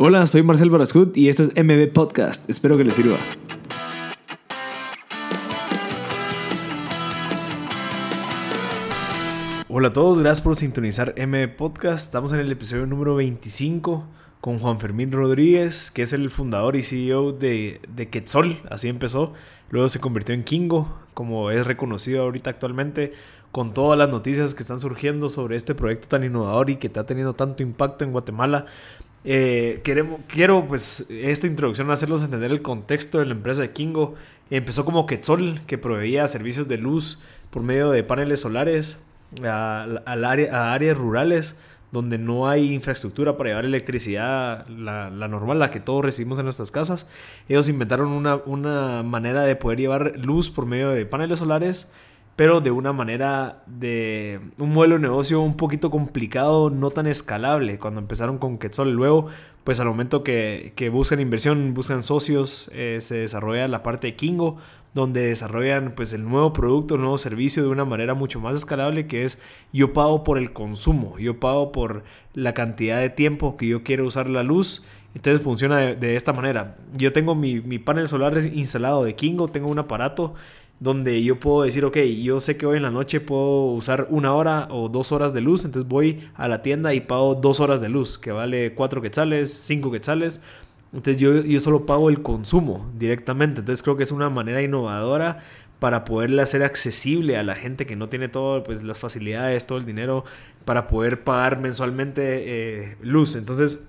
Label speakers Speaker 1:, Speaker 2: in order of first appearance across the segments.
Speaker 1: Hola, soy Marcel Barascut y esto es MB Podcast. Espero que les sirva. Hola a todos, gracias por sintonizar MB Podcast. Estamos en el episodio número 25 con Juan Fermín Rodríguez, que es el fundador y CEO de, de Quetzol, así empezó. Luego se convirtió en Kingo, como es reconocido ahorita actualmente, con todas las noticias que están surgiendo sobre este proyecto tan innovador y que está teniendo tanto impacto en Guatemala. Eh, queremos, quiero pues esta introducción hacerlos entender el contexto de la empresa de Kingo. Empezó como Quetzol, que proveía servicios de luz por medio de paneles solares a, área, a áreas rurales donde no hay infraestructura para llevar electricidad, la, normal, la que todos recibimos en nuestras casas. Ellos inventaron una, una, manera de poder llevar luz por medio de paneles solares, pero de una manera de un modelo de negocio un poquito complicado, no tan escalable. Cuando empezaron con Quetzal, luego, pues al momento que, que buscan inversión, buscan socios, eh, se desarrolla la parte de Kingo, donde desarrollan pues el nuevo producto, el nuevo servicio de una manera mucho más escalable que es yo pago por el consumo, yo pago por la cantidad de tiempo que yo quiero usar la luz. Entonces funciona de, esta manera. Yo tengo mi, mi, panel solar instalado de Kingo, tengo un aparato donde yo puedo decir, ok, yo sé que hoy en la noche puedo usar una hora o dos horas de luz, entonces voy a la tienda y pago dos horas de luz, que vale cuatro quetzales, cinco quetzales entonces yo, yo solo pago el consumo directamente. Entonces creo que es una manera innovadora para poderle hacer accesible a la gente que no tiene todas pues, las facilidades, todo el dinero, para poder pagar mensualmente eh, luz. Entonces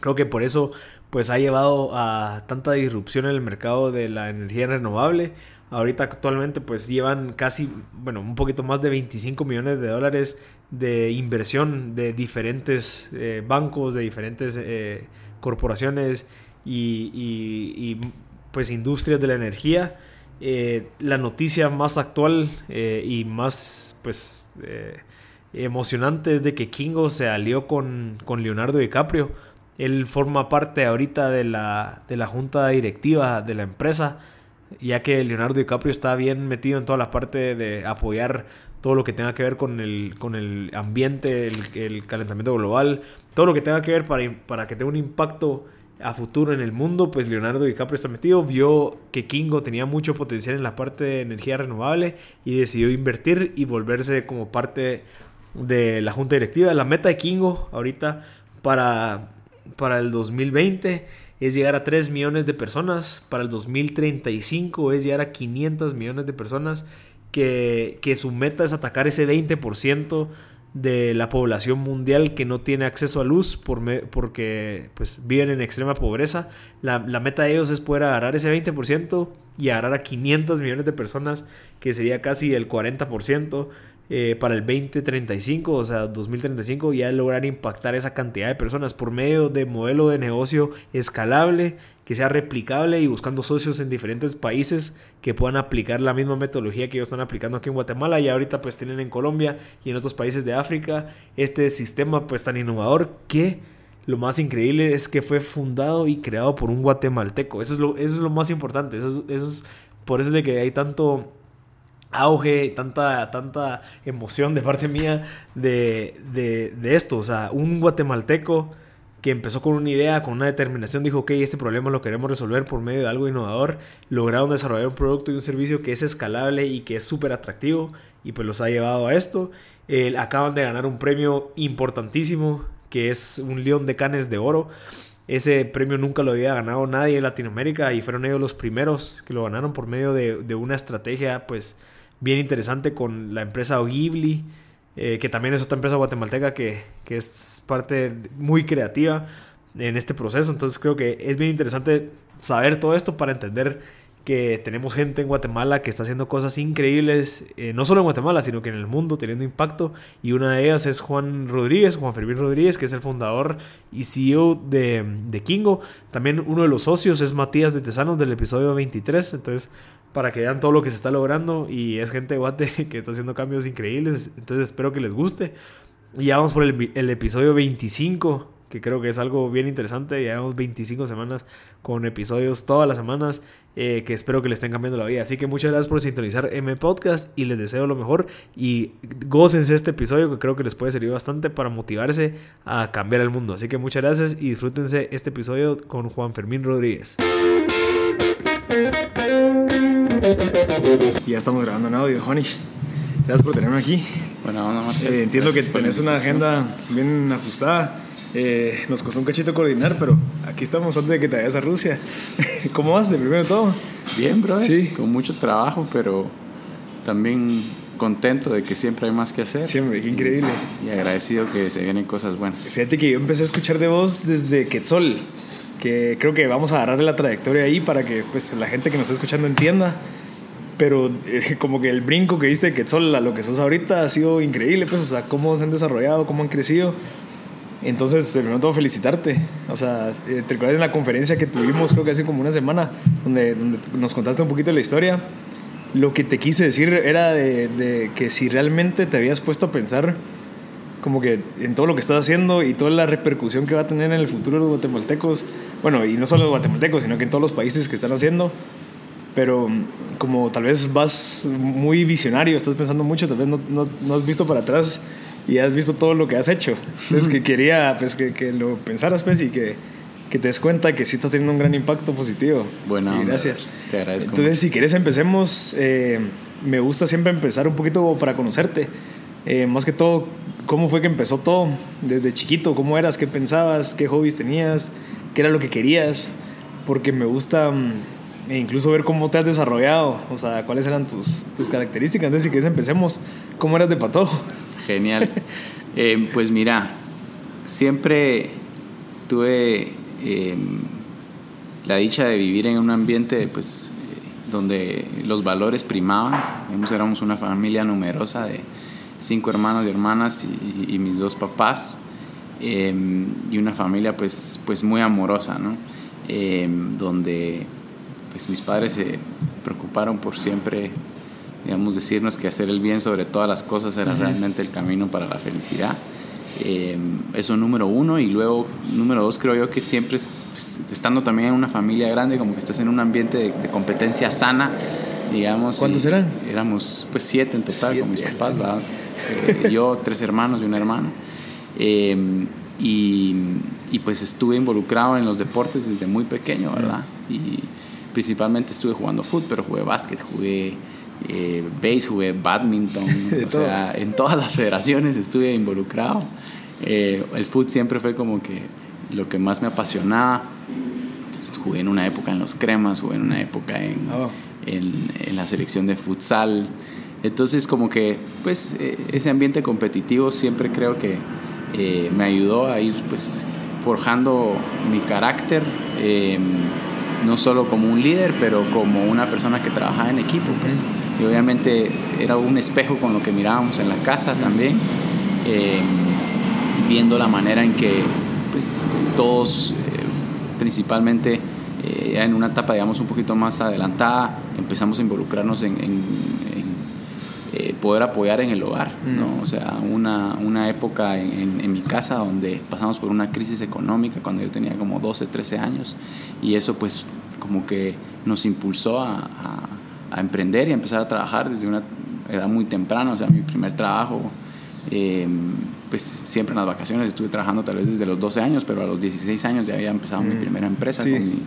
Speaker 1: creo que por eso pues ha llevado a tanta disrupción en el mercado de la energía renovable. Ahorita actualmente pues llevan casi, bueno, un poquito más de 25 millones de dólares de inversión de diferentes eh, bancos, de diferentes... Eh, corporaciones y, pues industrias de la energía. Eh, la noticia más actual y más pues emocionante es de que Kingo se alió con, con, Leonardo DiCaprio. Él forma parte ahorita de la, de la junta directiva de la empresa, ya que Leonardo DiCaprio está bien metido en toda la parte de apoyar todo lo que tenga que ver con el, con el ambiente, el, el calentamiento global, todo lo que tenga que ver para, para que tenga un impacto a futuro en el mundo, pues Leonardo DiCaprio está metido, vio que Kingo tenía mucho potencial en la parte de energía renovable y decidió invertir y volverse como parte de la junta directiva. La meta de Kingo ahorita para, para el 2020 es llegar a 3 millones de personas, para el 2035 es llegar a 500 millones de personas, que, que su meta es atacar ese 20% de la población mundial que no tiene acceso a luz por porque pues, viven en extrema pobreza. La, la, meta de ellos es poder agarrar ese 20% y agarrar a 500 millones de personas, que sería casi el 40% eh, para el 2035, o sea, 2035, ya lograr impactar esa cantidad de personas por medio de modelo de negocio escalable, que sea replicable y buscando socios en diferentes países que puedan aplicar la misma metodología que ellos están aplicando aquí en Guatemala y ahorita pues tienen en Colombia y en otros países de África este sistema pues tan innovador que lo más increíble es que fue fundado y creado por un guatemalteco. Eso es lo, eso es lo más importante. Eso eso es por eso es de que hay tanto auge, tanta, tanta emoción de parte mía de, de, esto. O sea, un guatemalteco que empezó con una idea, con una determinación, dijo, ok, este problema lo queremos resolver por medio de algo innovador, lograron desarrollar un producto y un servicio que es escalable y que es súper atractivo y pues los ha llevado a esto. acaban de ganar un premio importantísimo que es un León de Canes de Oro. Ese premio nunca lo había ganado nadie en Latinoamérica y fueron ellos los primeros que lo ganaron por medio de, de una estrategia pues bien interesante con la empresa Ghibli, eh, que también es otra empresa guatemalteca que, que, es parte muy creativa en este proceso. Entonces creo que es bien interesante saber todo esto para entender que tenemos gente en Guatemala que está haciendo cosas increíbles, eh, no solo en Guatemala, sino que en el mundo teniendo impacto. Y una de ellas es Juan Rodríguez, Juan Fermín Rodríguez, que es el fundador y CEO de, de Kingo. También uno de los socios es Matías de Tesanos del episodio 23. Entonces, para que vean todo lo que se está logrando y es gente Guate que está haciendo cambios increíbles, entonces espero que les guste. Y ya vamos por el, el episodio 25, que
Speaker 2: creo que es algo bien interesante. Llevamos 25 semanas con episodios todas las semanas eh, que espero que les estén cambiando la vida. Así que muchas gracias por sintonizar M Podcast y les deseo lo mejor y gócense este episodio que creo que les puede servir bastante para motivarse a cambiar el mundo. Así que muchas gracias y disfrútense este episodio con Juan Fermín Rodríguez.
Speaker 1: Ya estamos grabando en audio, Honey. Gracias por tenerme aquí.
Speaker 3: Bueno,
Speaker 1: eh, entiendo que tenés una agenda bien ajustada. Eh, nos costó un cachito coordinar, pero aquí estamos antes de que te vayas a Rusia. ¿Cómo vas de primero todo?
Speaker 3: Bien, bro.
Speaker 1: Sí.
Speaker 3: Con mucho trabajo, pero también contento de que siempre hay más que hacer.
Speaker 1: Siempre, qué increíble.
Speaker 3: Y, agradecido que se vienen cosas buenas.
Speaker 1: Fíjate que yo empecé a escuchar de vos desde Quetzal, que creo que vamos a agarrarle la trayectoria ahí para que pues, la gente que nos está escuchando entienda. Pero eh, como que el brinco que viste de Quetzal a lo que sos ahorita ha sido increíble, pues, o sea, cómo se han desarrollado, cómo han crecido. Entonces, primero todo, felicitarte. O sea, eh, te recuerdas en la conferencia que tuvimos, creo que hace como una semana, donde, donde nos contaste un poquito de la historia. Lo que te quise decir era de, de, que si realmente te habías puesto a pensar como que en todo lo que estás haciendo y toda la repercusión que va a tener en el futuro los guatemaltecos, bueno, y no solo los guatemaltecos, sino que en todos los países que están haciendo, pero como tal vez vas muy visionario, estás pensando mucho, tal vez no, no, no has visto para atrás y has visto todo lo que has hecho. Entonces, que quería pues, que, que lo pensaras pues, y que, que, te des cuenta que sí estás teniendo un gran impacto positivo.
Speaker 3: Bueno,
Speaker 1: gracias.
Speaker 3: Te agradezco.
Speaker 1: Entonces, si quieres, empecemos. Eh, me gusta siempre empezar un poquito para conocerte. Eh, más que todo, ¿cómo fue que empezó todo? Desde chiquito, ¿cómo eras? ¿Qué pensabas? ¿Qué hobbies tenías? ¿Qué era lo que querías? Porque me gusta e incluso ver cómo te has desarrollado, o sea, cuáles eran tus, tus características. Entonces, si quieres, empecemos. ¿Cómo eras de patojo?
Speaker 3: Genial. eh, pues mira, siempre tuve eh, la dicha de vivir en un ambiente pues, eh, donde los valores primaban. Éramos una familia numerosa de cinco hermanos y hermanas y, mis dos papás. Eh, y una familia pues, pues muy amorosa, ¿no? donde pues mis padres se preocuparon por siempre digamos, decirnos que hacer el bien sobre todas las cosas era realmente el camino para la felicidad. Eh, eso número uno. Y luego, número dos, creo yo que siempre, pues, estando también en una familia grande, como que estás en un ambiente de, de competencia sana, digamos.
Speaker 1: ¿Cuántos eran?
Speaker 3: Éramos pues siete en total siete. con mis papás, ¿verdad? Eh, yo, tres hermanos y un hermano. Eh, y, y, pues estuve involucrado en los deportes desde muy pequeño, ¿verdad? Y principalmente estuve jugando fútbol, pero jugué básquet, jugué eh, base, jugué badminton, o sea, en todas las federaciones estuve involucrado. Eh, el fútbol siempre fue como que lo que más me apasionaba. Entonces, jugué en una época en los cremas, jugué en una época en, oh. en, en la selección de futsal. Entonces, como que, pues, eh, ese ambiente competitivo siempre creo que eh, me ayudó a ir, pues, forjando mi carácter eh, no solo como un líder, pero como una persona que trabajaba en equipo, pues. Y obviamente era un espejo con lo que mirábamos en la casa también, eh, viendo la manera en que, pues, todos, eh, principalmente eh, en una etapa, digamos, un poquito más adelantada, empezamos a involucrarnos en, en, en poder apoyar en el hogar, ¿no? O sea, una, una época en, en, mi casa donde pasamos por una crisis económica cuando yo tenía como 12, 13 años y eso pues como que nos impulsó a, a, a emprender y a empezar a trabajar desde una edad muy temprana, o sea, mi primer trabajo, eh, pues siempre en las vacaciones estuve trabajando tal vez desde los 12 años, pero a los 16 años ya había empezado mm. mi primera empresa sí. con mi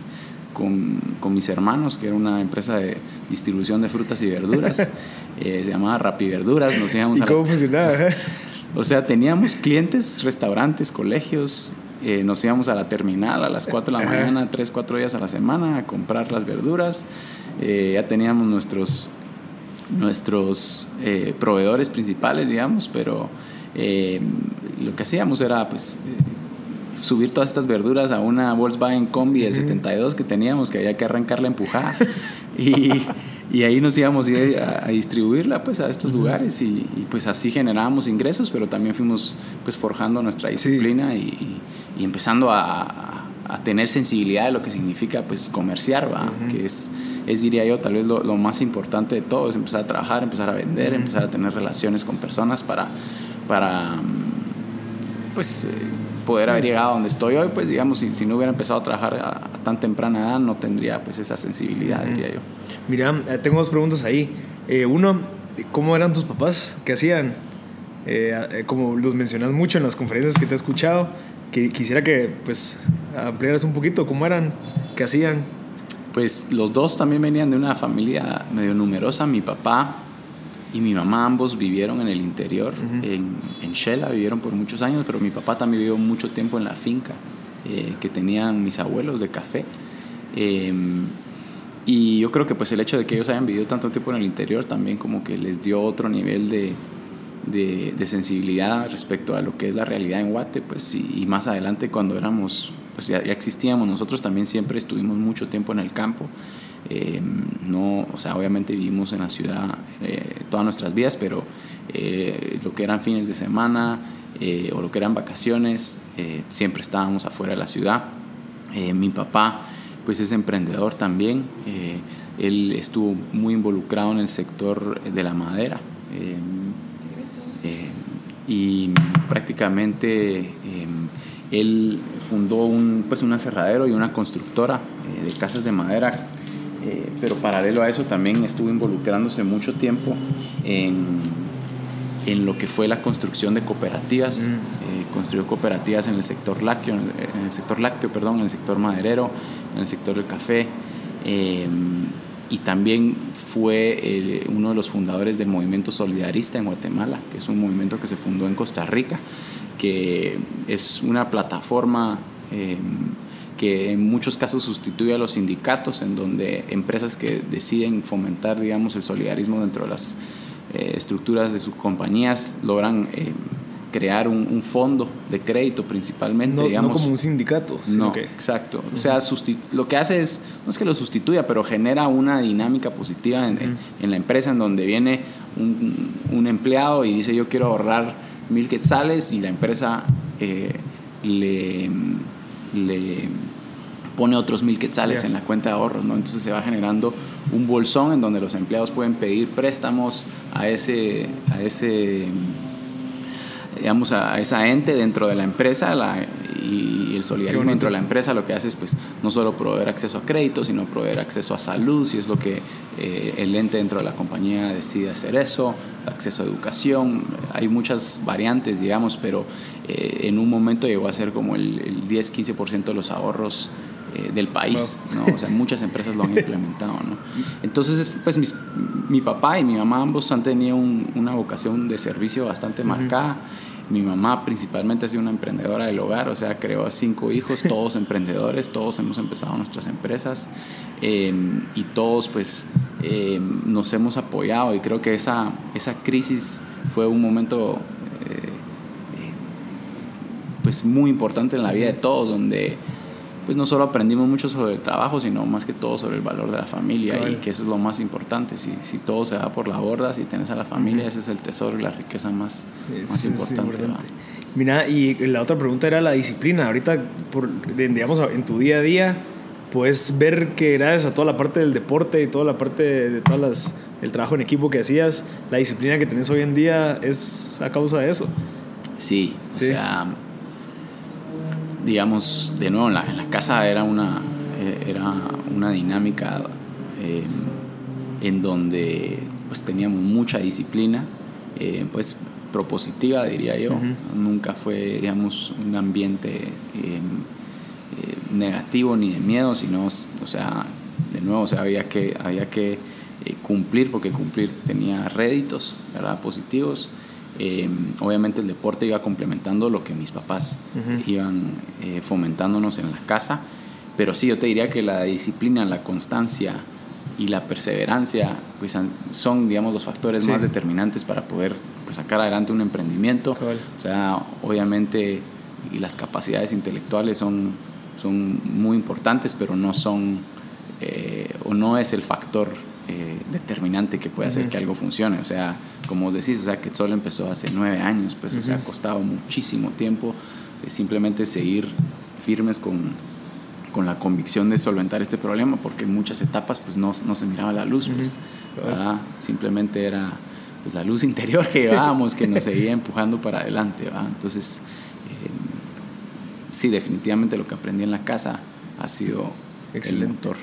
Speaker 3: con, con, mis hermanos, que era una empresa de distribución de frutas y verduras. eh, se llamaba Rapi Verduras. Nos íbamos
Speaker 1: ¿Y
Speaker 3: a
Speaker 1: cómo la... funcionaba?
Speaker 3: O sea, teníamos clientes, restaurantes, colegios. Eh, nos íbamos a la terminal a las 4 de la Ajá. mañana, 3, 4 días a la semana a comprar las verduras. Eh, ya teníamos nuestros, nuestros eh, proveedores principales, digamos, pero eh, lo que hacíamos era pues subir todas estas verduras a una Volkswagen Combi del 72 que teníamos, que había que arrancarla empujada. y, y, ahí nos íbamos a, ir a, a distribuirla pues, a estos lugares y, y, pues así generábamos ingresos, pero también fuimos pues forjando nuestra disciplina sí. y, y, empezando a, a, tener sensibilidad de lo que significa pues comerciar, ¿va? Uh -huh. que es, es, diría yo, tal vez lo, lo, más importante de todo, es empezar a trabajar, empezar a vender, uh -huh. empezar a tener relaciones con personas para, para pues... Eh, poder haber llegado a donde estoy hoy, pues digamos, si, si no hubiera empezado a trabajar a, tan temprana edad, no tendría pues esa sensibilidad, diría yo.
Speaker 1: Mira, eh, tengo dos preguntas ahí. Eh, uno, ¿cómo eran tus papás? ¿Qué hacían? Eh, como los mencionas mucho en las conferencias que te he escuchado, que quisiera que pues ampliaras un poquito cómo eran, qué hacían.
Speaker 3: Pues los dos también venían de una familia medio numerosa. Mi papá y mi mamá ambos vivieron en el interior, en, en Shela, vivieron por muchos años, pero mi papá también vivió mucho tiempo en la finca eh, que tenían mis abuelos de café. Em, y yo creo que pues el hecho de que ellos hayan vivido tanto tiempo en el interior también como que les dio otro nivel de, de, sensibilidad respecto a lo que es la realidad en Guate, pues y, más adelante cuando éramos, pues ya, ya, existíamos, nosotros también siempre estuvimos mucho tiempo en el campo eh, no, o sea, obviamente vivimos en la ciudad eh, todas nuestras vidas, pero eh, lo que eran fines de semana o lo que eran vacaciones, siempre estábamos afuera de la ciudad. mi papá, pues es emprendedor también. él estuvo muy involucrado en el sector de la madera. y prácticamente él fundó un, pues un aserradero y una constructora de casas de madera eh, pero paralelo a eso también estuvo involucrándose mucho tiempo en, en lo que fue la construcción de cooperativas. Mm. Eh, construyó cooperativas en el sector lácteo, en el sector lácteo, perdón, en el sector maderero, en el sector del café. Em, y también fue eh, uno de los fundadores del movimiento solidarista en Guatemala, que es un movimiento que se fundó en Costa Rica, que es una plataforma que en muchos casos sustituye a los sindicatos, en donde empresas que deciden fomentar, digamos, el solidarismo dentro de las eh, estructuras de sus compañías logran eh, crear un, fondo de crédito principalmente.
Speaker 1: No,
Speaker 3: digamos.
Speaker 1: no como un sindicato.
Speaker 3: No, exacto. O sea, lo que hace es, no es que lo sustituya, pero genera una dinámica positiva en, en, la empresa en donde viene un, un, empleado y dice yo quiero ahorrar mil quetzales y la empresa eh, le, le pone otros mil quetzales en la cuenta de ahorros, ¿no? Entonces se va generando un bolsón en donde los empleados pueden pedir préstamos a ese, a ese digamos, a esa ente dentro de la empresa y el solidarismo dentro de la empresa lo que hace es pues no solo proveer acceso a crédito, sino proveer acceso a salud, si es lo que eh, el ente dentro de la compañía decide hacer eso, acceso a educación, hay muchas variantes, digamos, pero eh, en un momento llegó a ser como el, el 10-15% de los ahorros eh, del país, ¿no? O sea, muchas empresas lo han implementado, ¿no? Entonces, pues mi papá y mi mamá ambos han tenido una vocación de servicio bastante marcada. Mi mamá principalmente ha sido una emprendedora del hogar, o sea, creó a cinco hijos, todos emprendedores, todos hemos empezado nuestras empresas em, y todos pues em, nos hemos apoyado y creo que esa, esa crisis fue un momento eh, eh, pues muy importante en la vida de todos, donde pues no solo aprendimos mucho sobre el trabajo, sino más que todo sobre el valor de la familia y que eso es lo más importante. Si, si todo se va por la borda, si tienes a la familia, ese es el tesoro y la riqueza más, más importante.
Speaker 1: Mira, y la otra pregunta era la disciplina. Ahorita, por, digamos, en tu día a día, puedes ver que gracias a toda la parte del deporte y toda la parte de todas las, el trabajo en equipo que hacías, la disciplina que tenés hoy en día es a causa de eso.
Speaker 3: Sí, o sea digamos, de nuevo, en la, en la casa era una, eh, era una dinámica eh, en donde pues teníamos mucha disciplina, eh, pues propositiva diría yo, nunca fue, digamos, un ambiente negativo ni de miedo, sino, o sea, de nuevo, o sea, había que, había que cumplir, porque cumplir tenía réditos, ¿verdad? Positivos. Em, obviamente el deporte iba complementando lo que mis papás iban eh, fomentándonos en la casa, pero sí, yo te diría que la disciplina, la constancia y la perseverancia pues, son, digamos, los factores más determinantes para poder pues, sacar adelante un emprendimiento. O sea, obviamente y las capacidades intelectuales son, son muy importantes, pero no son, eh, o no es el factor eh, determinante que puede hacer que algo funcione. O sea, como os decís, o sea, que solo empezó hace nueve años, pues, o sea, ha costado muchísimo tiempo de simplemente seguir firmes con, con la convicción de solventar este problema, porque en muchas etapas, pues, no, no se miraba la luz, pues, simplemente era pues, la luz interior que llevábamos que nos seguía empujando para adelante, Entonces, eh, sí, definitivamente lo que aprendí en la casa ha sido Excelente. el motor.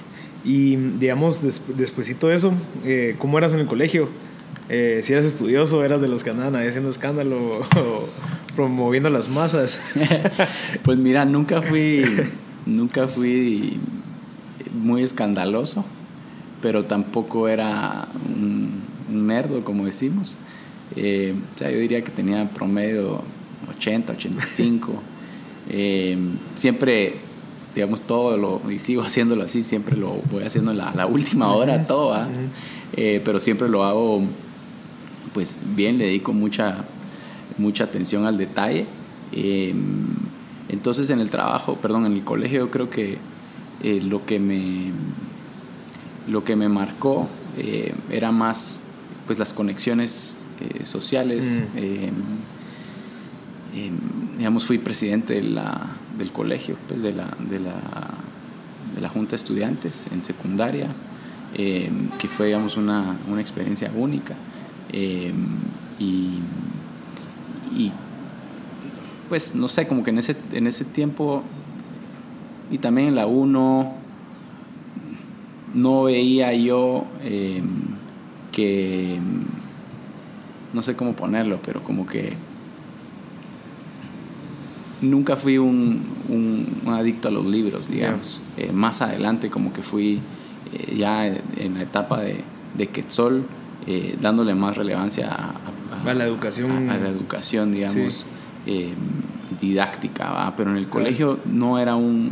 Speaker 1: Y digamos, después de eso, eh, ¿cómo eras en el colegio? Eh, si eras estudioso, eras de los que andaban ahí haciendo escándalo o promoviendo las masas.
Speaker 3: pues mira, nunca fui, nunca fui muy escandaloso, pero tampoco era un, nerdo, como decimos. Eh, o sea, yo diría que tenía promedio 80, 85. Eh, siempre, digamos, todo lo, y sigo haciéndolo así, siempre lo voy haciendo la, la última hora, todo, eh, pero siempre lo hago, pues bien, le dedico mucha, mucha atención al detalle. entonces en el trabajo, perdón, en el colegio creo que lo que me lo que me marcó era más pues las conexiones sociales. Digamos, fui presidente de la, del colegio, pues, de, la, de, la, de la Junta de Estudiantes en secundaria, em, que fue, digamos, una, una experiencia única. Em, y, y, pues, no sé, como que en ese, en ese tiempo, y también en la 1, no veía yo em, que, no sé cómo ponerlo, pero como que nunca fui un, un, adicto a los libros, digamos. Eh, más adelante como que fui eh, ya en la etapa de, de Quetzol, eh, dándole más relevancia a,
Speaker 1: a, la educación.
Speaker 3: A, la educación, digamos, didáctica, pero en el colegio no era un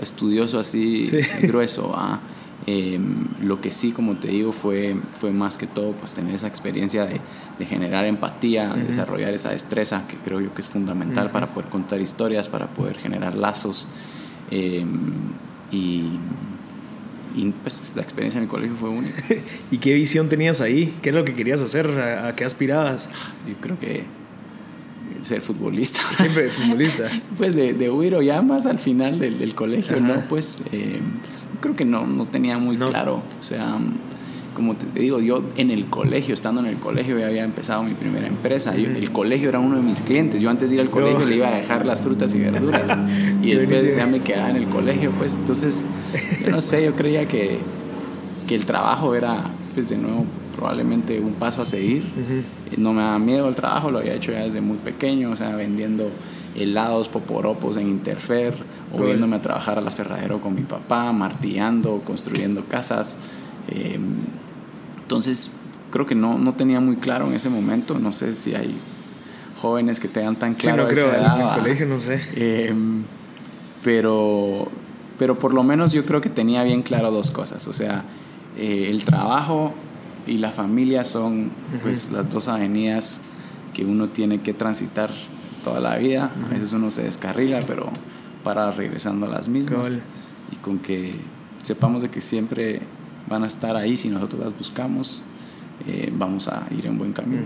Speaker 3: estudioso así grueso. ¿va? Em, lo que sí, como te digo, fue, fue más que todo pues, tener esa experiencia de, de generar empatía, desarrollar esa destreza que creo yo que es fundamental para poder contar historias, para poder generar lazos. Em, y, y, pues la experiencia en el colegio fue única.
Speaker 1: ¿Y qué visión tenías ahí? ¿Qué es lo que querías hacer? ¿A, qué aspirabas?
Speaker 3: Yo creo que ser futbolista.
Speaker 1: Siempre futbolista.
Speaker 3: pues de, de huir o ya más al final del, del colegio, ¿no? Pues... Eh, creo que no, no tenía muy claro. O sea, como te digo, yo en el colegio, estando en el colegio, ya había empezado mi primera empresa. el colegio era uno de mis clientes. Yo antes de ir al colegio le iba a dejar las frutas y verduras. y después ya me quedaba en el colegio, pues. Entonces, yo no sé, yo creía que, que el trabajo era, pues de nuevo, probablemente un paso a seguir. No me daba miedo el trabajo, lo había hecho ya desde muy pequeño, o sea, vendiendo helados, poporopos en Interfer, o viéndome a trabajar al aserradero con mi papá, martillando, construyendo casas. Em, entonces, creo que no, no tenía muy claro en ese momento, no sé si hay jóvenes que tengan tan claro
Speaker 1: sí, no creo, en el colegio no sé.
Speaker 3: Em, pero, pero por lo menos yo creo que tenía bien claro dos cosas, o sea, eh, el trabajo y la familia son pues las dos avenidas que uno tiene que transitar toda la vida. A veces uno se descarrila, pero para regresando a las mismas. Y con que sepamos de que siempre van a estar ahí si nosotros las buscamos. Eh, vamos a ir en buen camino.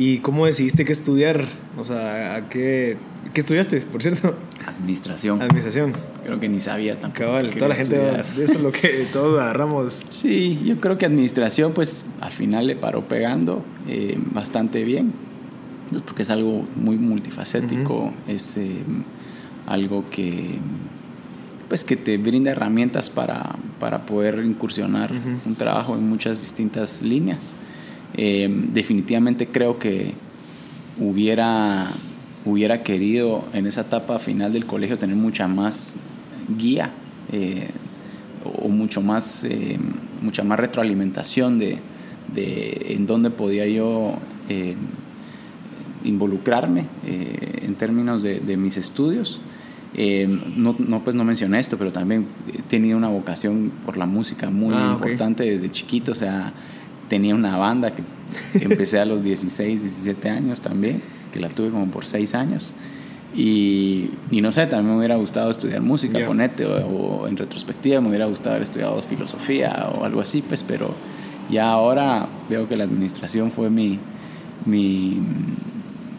Speaker 1: ¿Y cómo decidiste qué estudiar? O sea, ¿a qué, qué estudiaste, por cierto?
Speaker 3: Administración.
Speaker 1: Administración.
Speaker 3: Creo que ni sabía tampoco.
Speaker 1: Cabal, toda la gente, eso es lo que todos agarramos.
Speaker 3: Sí, yo creo que administración, pues al final le paró pegando eh, bastante bien porque es algo muy multifacético, es eh, algo que, pues, que te brinda herramientas para, para poder incursionar un trabajo en muchas distintas líneas. Eh, definitivamente creo que hubiera, hubiera querido en esa etapa final del colegio tener mucha más guía eh, o mucho más, mucha más retroalimentación de, de en dónde podía yo involucrarme eh, en términos de, mis estudios. Eh, no, no, pues no mencioné esto, pero también he tenido una vocación por la música muy ah, importante desde chiquito. O sea, tenía una banda que empecé a los 16, 17 años también, que la tuve como por 6 años. Y, y, no sé, también me hubiera gustado estudiar música, ponete, o, en retrospectiva me hubiera gustado haber estudiado filosofía o algo así, pues, pero ya ahora veo que la administración fue mi, mi,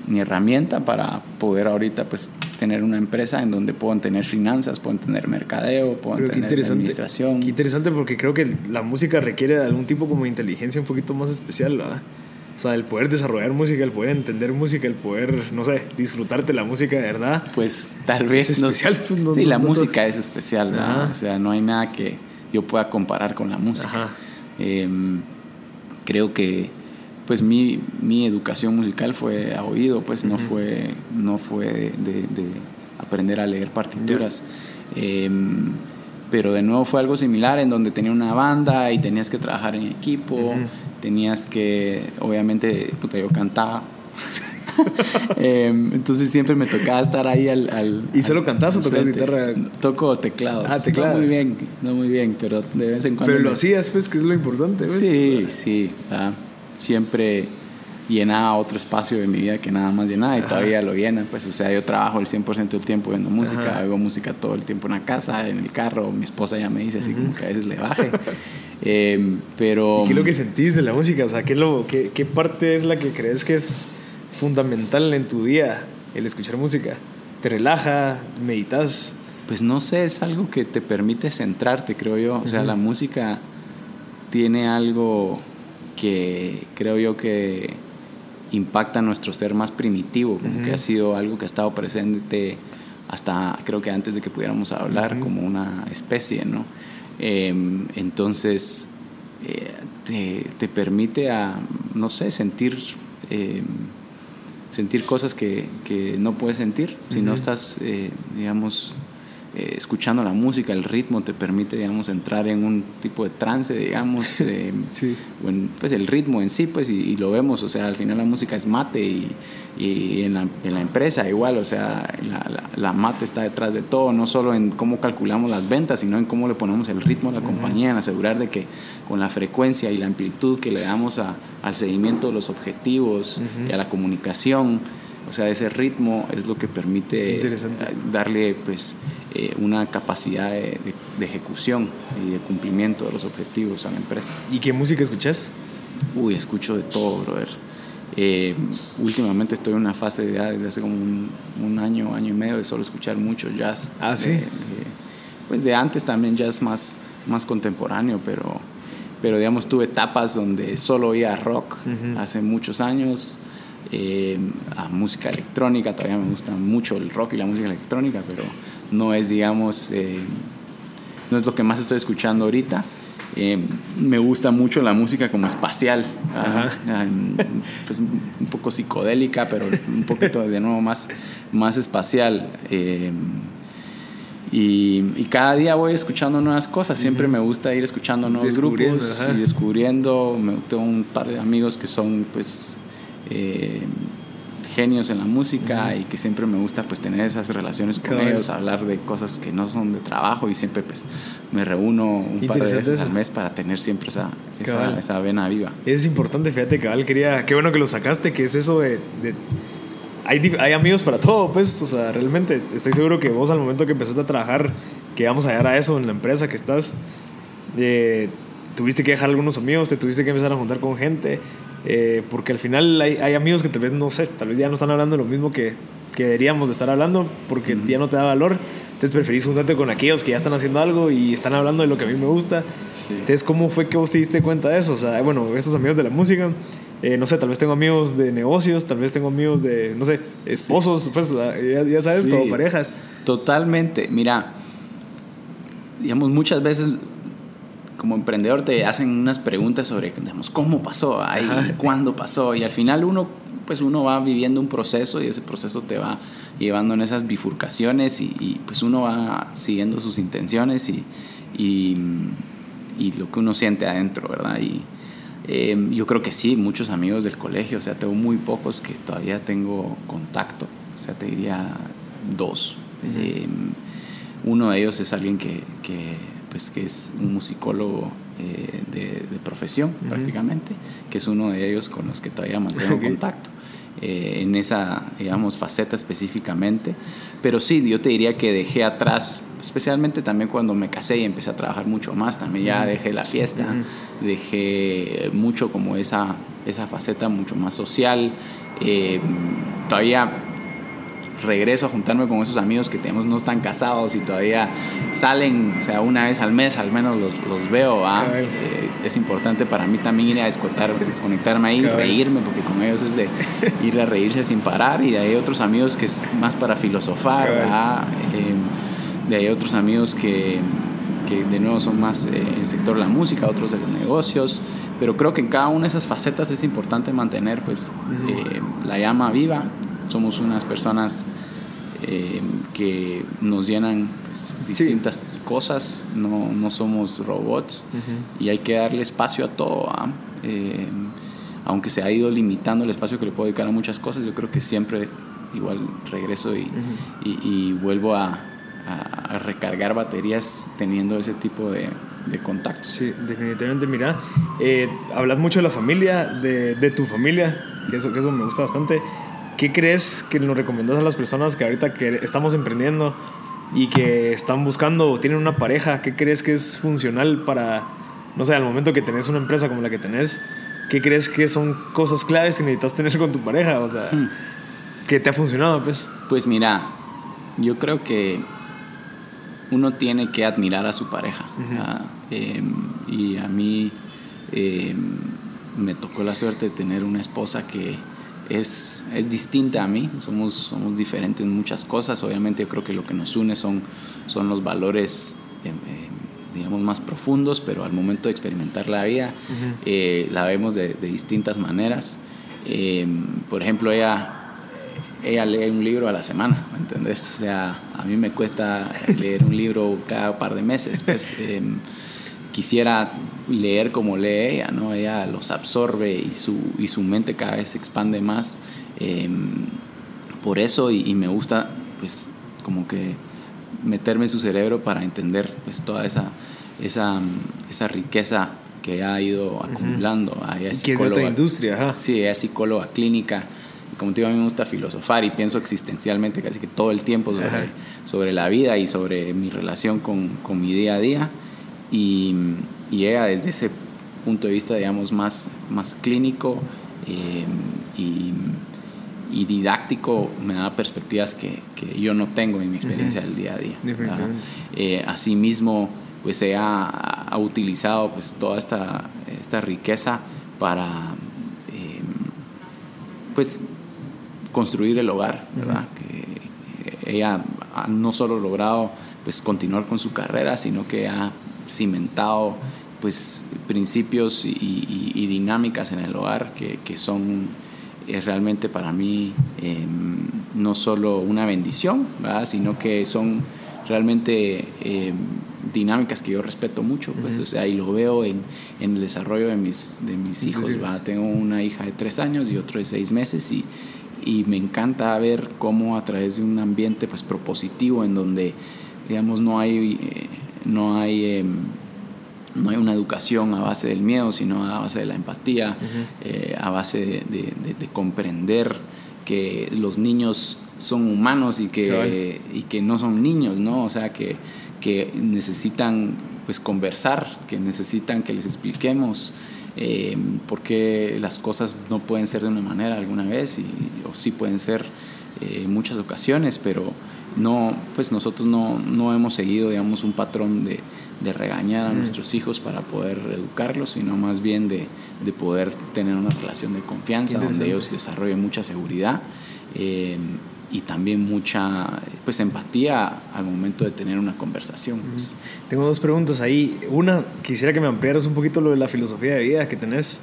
Speaker 3: mi herramienta para poder ahorita pues tener una empresa en donde puedan tener finanzas, puedan tener mercadeo, puedan tener administración.
Speaker 1: Qué interesante porque creo que la música requiere de algún tipo como de inteligencia un poquito más especial, ¿verdad? O sea, el poder desarrollar música, el poder entender música, el poder, no sé, disfrutarte la música de verdad.
Speaker 3: Pues tal vez...
Speaker 1: Es especial.
Speaker 3: No, sí, la música es especial, ¿verdad? O sea, no hay nada que yo pueda comparar con la música. Eh, creo que pues mi, mi, educación musical fue a oído, pues no fue, no fue de, de, aprender a leer partituras. Em, pero de nuevo fue algo similar en donde tenía una banda y tenías que trabajar en equipo, tenías que, obviamente, puta, yo cantaba. Em, entonces siempre me tocaba estar ahí al...
Speaker 1: ¿Y solo cantas o tocas guitarra?
Speaker 3: Toco teclados.
Speaker 1: Ah, teclados.
Speaker 3: No muy bien, no muy bien, pero de vez en cuando...
Speaker 1: Pero lo hacías, pues, que es lo importante, ¿ves?
Speaker 3: Sí, sí. Siempre llenaba otro espacio de mi vida que nada más llenaba y todavía lo llena. Pues, o sea, yo trabajo el 100% del tiempo viendo música, hago música todo el tiempo en la casa, en el carro. Mi esposa ya me dice así como que a veces le baje. Em, pero...
Speaker 1: ¿Y qué es lo que sentís de la música? O sea, ¿qué, lo, qué, ¿qué parte es la que crees que es fundamental en tu día el escuchar música? ¿Te relaja? ¿Meditas?
Speaker 3: Pues no sé, es algo que te permite centrarte, creo yo. O sea, la música tiene algo que creo yo que impacta nuestro ser más primitivo, como que ha sido algo que ha estado presente hasta creo que antes de que pudiéramos hablar como una especie, ¿no? Em, entonces eh, te, te, permite a, no sé, sentir, em, sentir cosas que, que, no puedes sentir si no estás, eh, digamos, eh, escuchando la música, el ritmo te permite, digamos, entrar en un tipo de trance, digamos, eh, pues el ritmo en sí, pues, y, lo vemos, o sea, al final la música es mate y, y en, la, en, la, empresa igual, o sea, la, la, mate está detrás de todo, no solo en cómo calculamos las ventas, sino en cómo le ponemos el ritmo a la compañía, en asegurar de que con la frecuencia y la amplitud que le damos a, al seguimiento de los objetivos y a la comunicación, o sea, ese ritmo es lo que permite darle pues eh, una capacidad de, ejecución y de cumplimiento de los objetivos a la empresa.
Speaker 1: ¿Y qué música escuchas?
Speaker 3: Uy, escucho de todo, brother. Eh, últimamente estoy en una fase de, desde hace como un, año, año y medio de solo escuchar mucho jazz.
Speaker 1: Ah, sí.
Speaker 3: pues de antes también jazz más, más contemporáneo, pero, pero digamos tuve etapas donde solo oía rock hace muchos años. Eh, a música electrónica, todavía me gusta mucho el rock y la música electrónica, pero no es, digamos, eh, no es lo que más estoy escuchando ahorita. Eh, me gusta mucho la música como espacial, ah, pues un poco psicodélica, pero un poquito de nuevo más, más espacial. Eh, y, y, cada día voy escuchando nuevas cosas, siempre me gusta ir escuchando nuevos grupos y descubriendo. Me, tengo un par de amigos que son pues genios en la música y que siempre me gusta pues tener esas relaciones con ellos, hablar de cosas que no son de trabajo y siempre pues me reúno un par de veces al mes para tener siempre esa, esa, vena viva.
Speaker 1: Es importante, fíjate, cabal, quería, qué bueno que lo sacaste, que es eso de... hay, hay, amigos para todo, pues, o sea, realmente estoy seguro que vos al momento que empezaste a trabajar, que vamos a llegar a eso en la empresa que estás, eh, tuviste que dejar algunos amigos, te tuviste que empezar a juntar con gente eh, porque al final hay, hay, amigos que tal vez, no sé, tal vez ya no están hablando lo mismo que, que deberíamos de estar hablando porque ya no te da valor. Entonces preferís juntarte con aquellos que ya están haciendo algo y están hablando de lo que a mí me gusta. Entonces, ¿cómo fue que vos te diste cuenta de eso? O sea, bueno, estos amigos de la música, eh, no sé, tal vez tengo amigos de negocios, tal vez tengo amigos de, no sé, esposos, pues ya, ya sabes, como parejas.
Speaker 3: Totalmente. Mira, digamos, muchas veces como emprendedor te hacen unas preguntas sobre, digamos, cómo pasó, ahí, cuándo pasó, y al final uno, pues uno va viviendo un proceso y ese proceso te va llevando en esas bifurcaciones y, pues uno va siguiendo sus intenciones y, y, lo que uno siente adentro, ¿verdad? Y em, yo creo que sí, muchos amigos del colegio, o sea, tengo muy pocos que todavía tengo contacto, o sea, te diría dos. Em, uno de ellos es alguien que, que pues que es un musicólogo eh, de, profesión prácticamente, que es uno de ellos con los que todavía mantengo contacto. Eh, en esa, digamos, faceta específicamente. Pero sí, yo te diría que dejé atrás, especialmente también cuando me casé y empecé a trabajar mucho más, también ya dejé la fiesta, dejé mucho como esa, esa faceta mucho más social. Eh, todavía regreso a juntarme con esos amigos que tenemos no están casados y todavía salen, o sea, una vez al mes al menos los, los veo. Eh, es importante para mí también ir a desconectarme ahí, reírme, porque con ellos es de ir a reírse sin parar. Y de ahí otros amigos que es más para filosofar, eh, de ahí otros amigos que, que de nuevo son más eh, en el sector de la música, otros de los negocios pero creo que en cada una de esas facetas es importante mantener pues eh, la llama viva. Somos unas personas eh, que nos llenan pues, distintas cosas, no, no, somos robots y hay que darle espacio a todo. ¿ah? Eh, aunque se ha ido limitando el espacio que le puedo dedicar a muchas cosas, yo creo que siempre igual regreso y, y vuelvo a, a, recargar baterías teniendo ese tipo de, de contactos.
Speaker 1: Sí, definitivamente. Mira, eh, hablas mucho de la familia, de, de, tu familia, que eso, que eso me gusta bastante. ¿Qué crees que nos recomiendas a las personas que ahorita que estamos emprendiendo y que están buscando o tienen una pareja? ¿Qué crees que es funcional para, no sé, al momento que tenés una empresa como la que tenés? ¿Qué crees que son cosas claves que necesitas tener con tu pareja? O sea, hmm. ¿qué te ha funcionado? Pues,
Speaker 3: pues mira, yo creo que uno tiene que admirar a su pareja. Em, y a mí em, me tocó la suerte de tener una esposa que es, es distinta a mí, somos, somos diferentes en muchas cosas, obviamente yo creo que lo que nos une son, son los valores em, digamos más profundos, pero al momento de experimentar la vida eh, la vemos de, de distintas maneras. por ejemplo, ella ella lee un libro a la semana, ¿me entendés? O sea, a mí me cuesta leer un libro cada par de meses, pues em, quisiera leer como lee ella, ¿no? Ella los absorbe y su, y su mente cada vez se expande más. Em, por eso, y, me gusta, pues, como que meterme en su cerebro para entender, pues, toda esa, esa, esa riqueza que ha ido acumulando. Uh
Speaker 1: es de esta industria,
Speaker 3: Sí, ella es psicóloga clínica como te digo, a mí me gusta filosofar y pienso existencialmente casi que todo el tiempo sobre, sobre la vida y sobre mi relación con, con mi día a día. Y, y, ella desde ese punto de vista, digamos, más, más clínico eh, y, y, didáctico, me da perspectivas que, que, yo no tengo en mi experiencia del día a día. Eh, asimismo, pues ella ha, utilizado pues toda esta, esta riqueza para... Eh, pues construir el hogar, ¿verdad? Que ella ha no solo logrado pues continuar con su carrera, sino que ha cimentado pues principios y, dinámicas en el hogar que, que son eh, realmente para mí em, no solo una bendición, ¿verdad? sino que son realmente em, dinámicas que yo respeto mucho, pues, o sea, y lo veo en, en, el desarrollo de mis, de mis hijos, Tengo una hija de tres años y otro de seis meses y, y me encanta ver cómo a través de un ambiente pues propositivo en donde digamos no hay eh, no hay em, no hay una educación a base del miedo sino a base de la empatía eh, a base de, comprender que los niños son humanos y que, y que no son niños no o sea que, que necesitan pues conversar que necesitan que les expliquemos eh, porque las cosas no pueden ser de una manera alguna vez y, o sí pueden ser eh, en muchas ocasiones, pero no, pues nosotros no, no hemos seguido, digamos, un patrón de, de regañar a mm. nuestros hijos para poder educarlos, sino más bien de, de poder tener una relación de confianza donde ellos desarrollen mucha seguridad. Eh, y también mucha pues empatía al momento de tener una conversación. Pues.
Speaker 1: Tengo dos preguntas ahí. Una, quisiera que me ampliaras un poquito lo de la filosofía de vida que tenés.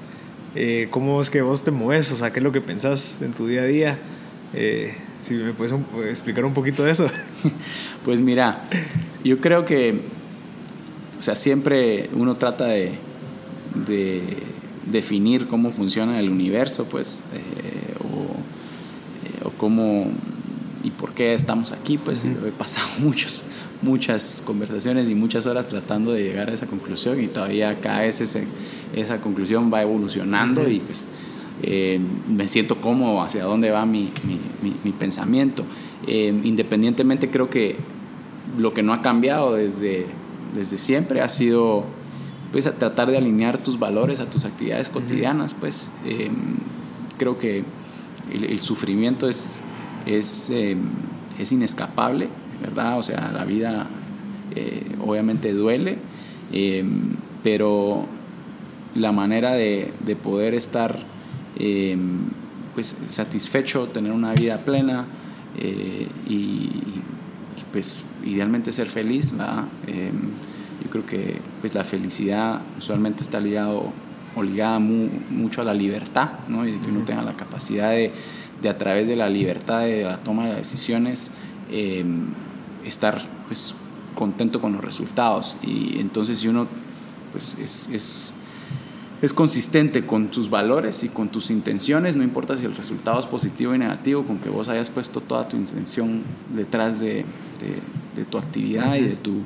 Speaker 1: Eh, ¿Cómo es que vos te mueves? O sea, ¿qué es lo que pensás en tu día a día? Eh, si me puedes explicar un poquito de eso.
Speaker 3: pues mira, yo creo que, o sea, siempre uno trata de, de definir cómo funciona el universo, pues, eh, o, o cómo y por qué estamos aquí, pues he pasado muchos, muchas conversaciones y muchas horas tratando de llegar a esa conclusión y todavía cada vez esa conclusión va evolucionando y pues eh, me siento cómodo hacia dónde va mi, mi, mi, pensamiento. Eh, independientemente creo que lo que no ha cambiado desde, desde siempre ha sido pues a tratar de alinear tus valores a tus actividades cotidianas, pues eh, creo que el, el sufrimiento es es, em, es inescapable, ¿verdad? O sea, la vida eh, obviamente duele, em, pero la manera de, de poder estar em, pues, satisfecho, tener una vida plena eh, y, pues idealmente ser feliz, ¿verdad? yo creo que pues, la felicidad usualmente está ligado o ligada mucho a la libertad, ¿no? Y de que uno tenga la capacidad de, de, a través de la libertad de la toma de decisiones, em, estar pues contento con los resultados. Y entonces si uno pues es, es, es consistente con tus valores y con tus intenciones, no importa si el resultado es positivo y negativo, con que vos hayas puesto toda tu intención detrás de, de, de tu actividad y de tu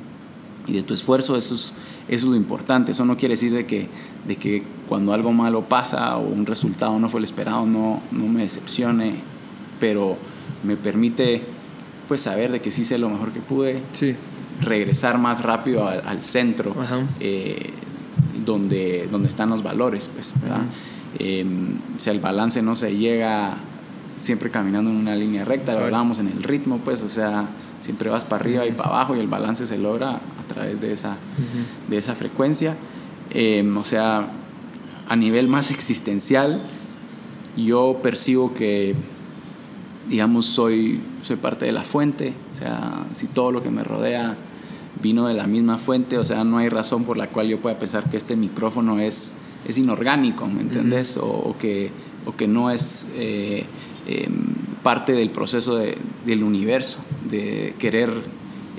Speaker 3: y de tu esfuerzo, eso es, eso es lo importante. Eso no quiere decir de que, de que cuando algo malo pasa o un resultado no fue el esperado, no, no me decepcione, pero me permite pues saber de que sí sé lo mejor que pude,
Speaker 1: sí.
Speaker 3: regresar más rápido al, centro eh, donde, donde están los valores, pues, ¿verdad? Em, o sea, el balance no se llega siempre caminando en una línea recta, lo hablábamos en el ritmo, pues, o sea, siempre vas para arriba y para abajo y el balance se logra a través de esa, de esa frecuencia. Em, o sea, a nivel más existencial, yo percibo que, digamos, soy, soy parte de la fuente, o sea, si todo lo que me rodea vino de la misma fuente, o sea, no hay razón por la cual yo pueda pensar que este micrófono es, es inorgánico, ¿me entendés? o, que, o que no es... Eh, em, parte del proceso de, del universo, de querer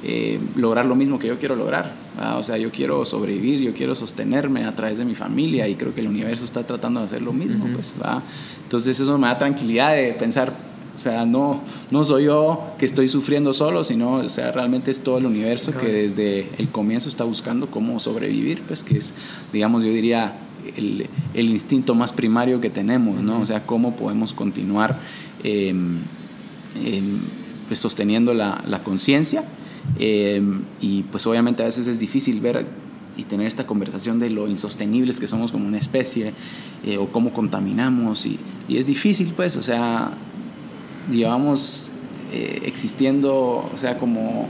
Speaker 3: eh, lograr lo mismo que yo quiero lograr. O sea, yo quiero sobrevivir, yo quiero sostenerme a través de mi familia y creo que el universo está tratando de hacer lo mismo. pues, ¿va? Entonces eso me da tranquilidad de pensar, o sea, no, no soy yo que estoy sufriendo solo, sino, o sea, realmente es todo el universo que desde el comienzo está buscando cómo sobrevivir, pues que es, digamos, yo diría, el, el instinto más primario que tenemos, ¿no? O sea, cómo podemos continuar Em, em, pues sosteniendo la, la conciencia. Em, y pues obviamente a veces es difícil ver y tener esta conversación de lo insostenibles que somos como una especie eh, o cómo contaminamos y, y, es difícil pues, o sea, llevamos eh, existiendo, o sea, como,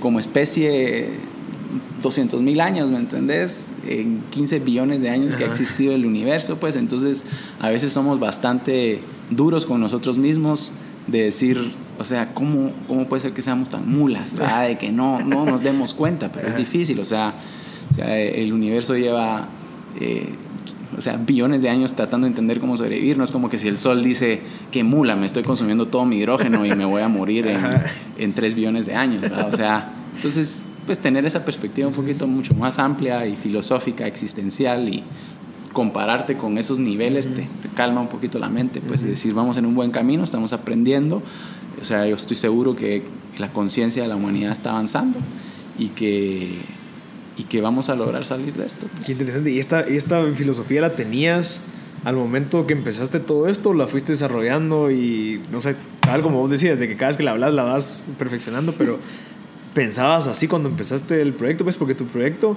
Speaker 3: como especie 200 mil años, ¿me entendés? En 15 billones de años que ha existido el universo, pues entonces a veces somos bastante duros con nosotros mismos de decir, o sea, ¿cómo, cómo puede ser que seamos tan mulas? ¿verdad? De que no, no nos demos cuenta, pero es difícil, o sea, o sea el universo lleva... Eh, o sea, billones de años tratando de entender cómo sobrevivir. No es como que si el sol dice que mula, me estoy consumiendo todo mi hidrógeno y me voy a morir en, en 3 billones de años. ¿verdad? O sea, entonces, pues tener esa perspectiva un poquito mucho más amplia y filosófica, existencial y compararte con esos niveles te, calma un poquito la mente, pues decir, vamos en un buen camino, estamos aprendiendo, o sea, yo estoy seguro que la conciencia de la humanidad está avanzando y que, y que vamos a lograr salir de esto.
Speaker 1: Pues. Qué interesante, ¿y esta, y esta filosofía la tenías al momento que empezaste todo esto, la fuiste desarrollando y, no sé, algo como vos decías, de que cada vez que la hablas la vas perfeccionando, pero pensabas así cuando empezaste el proyecto, pues porque tu proyecto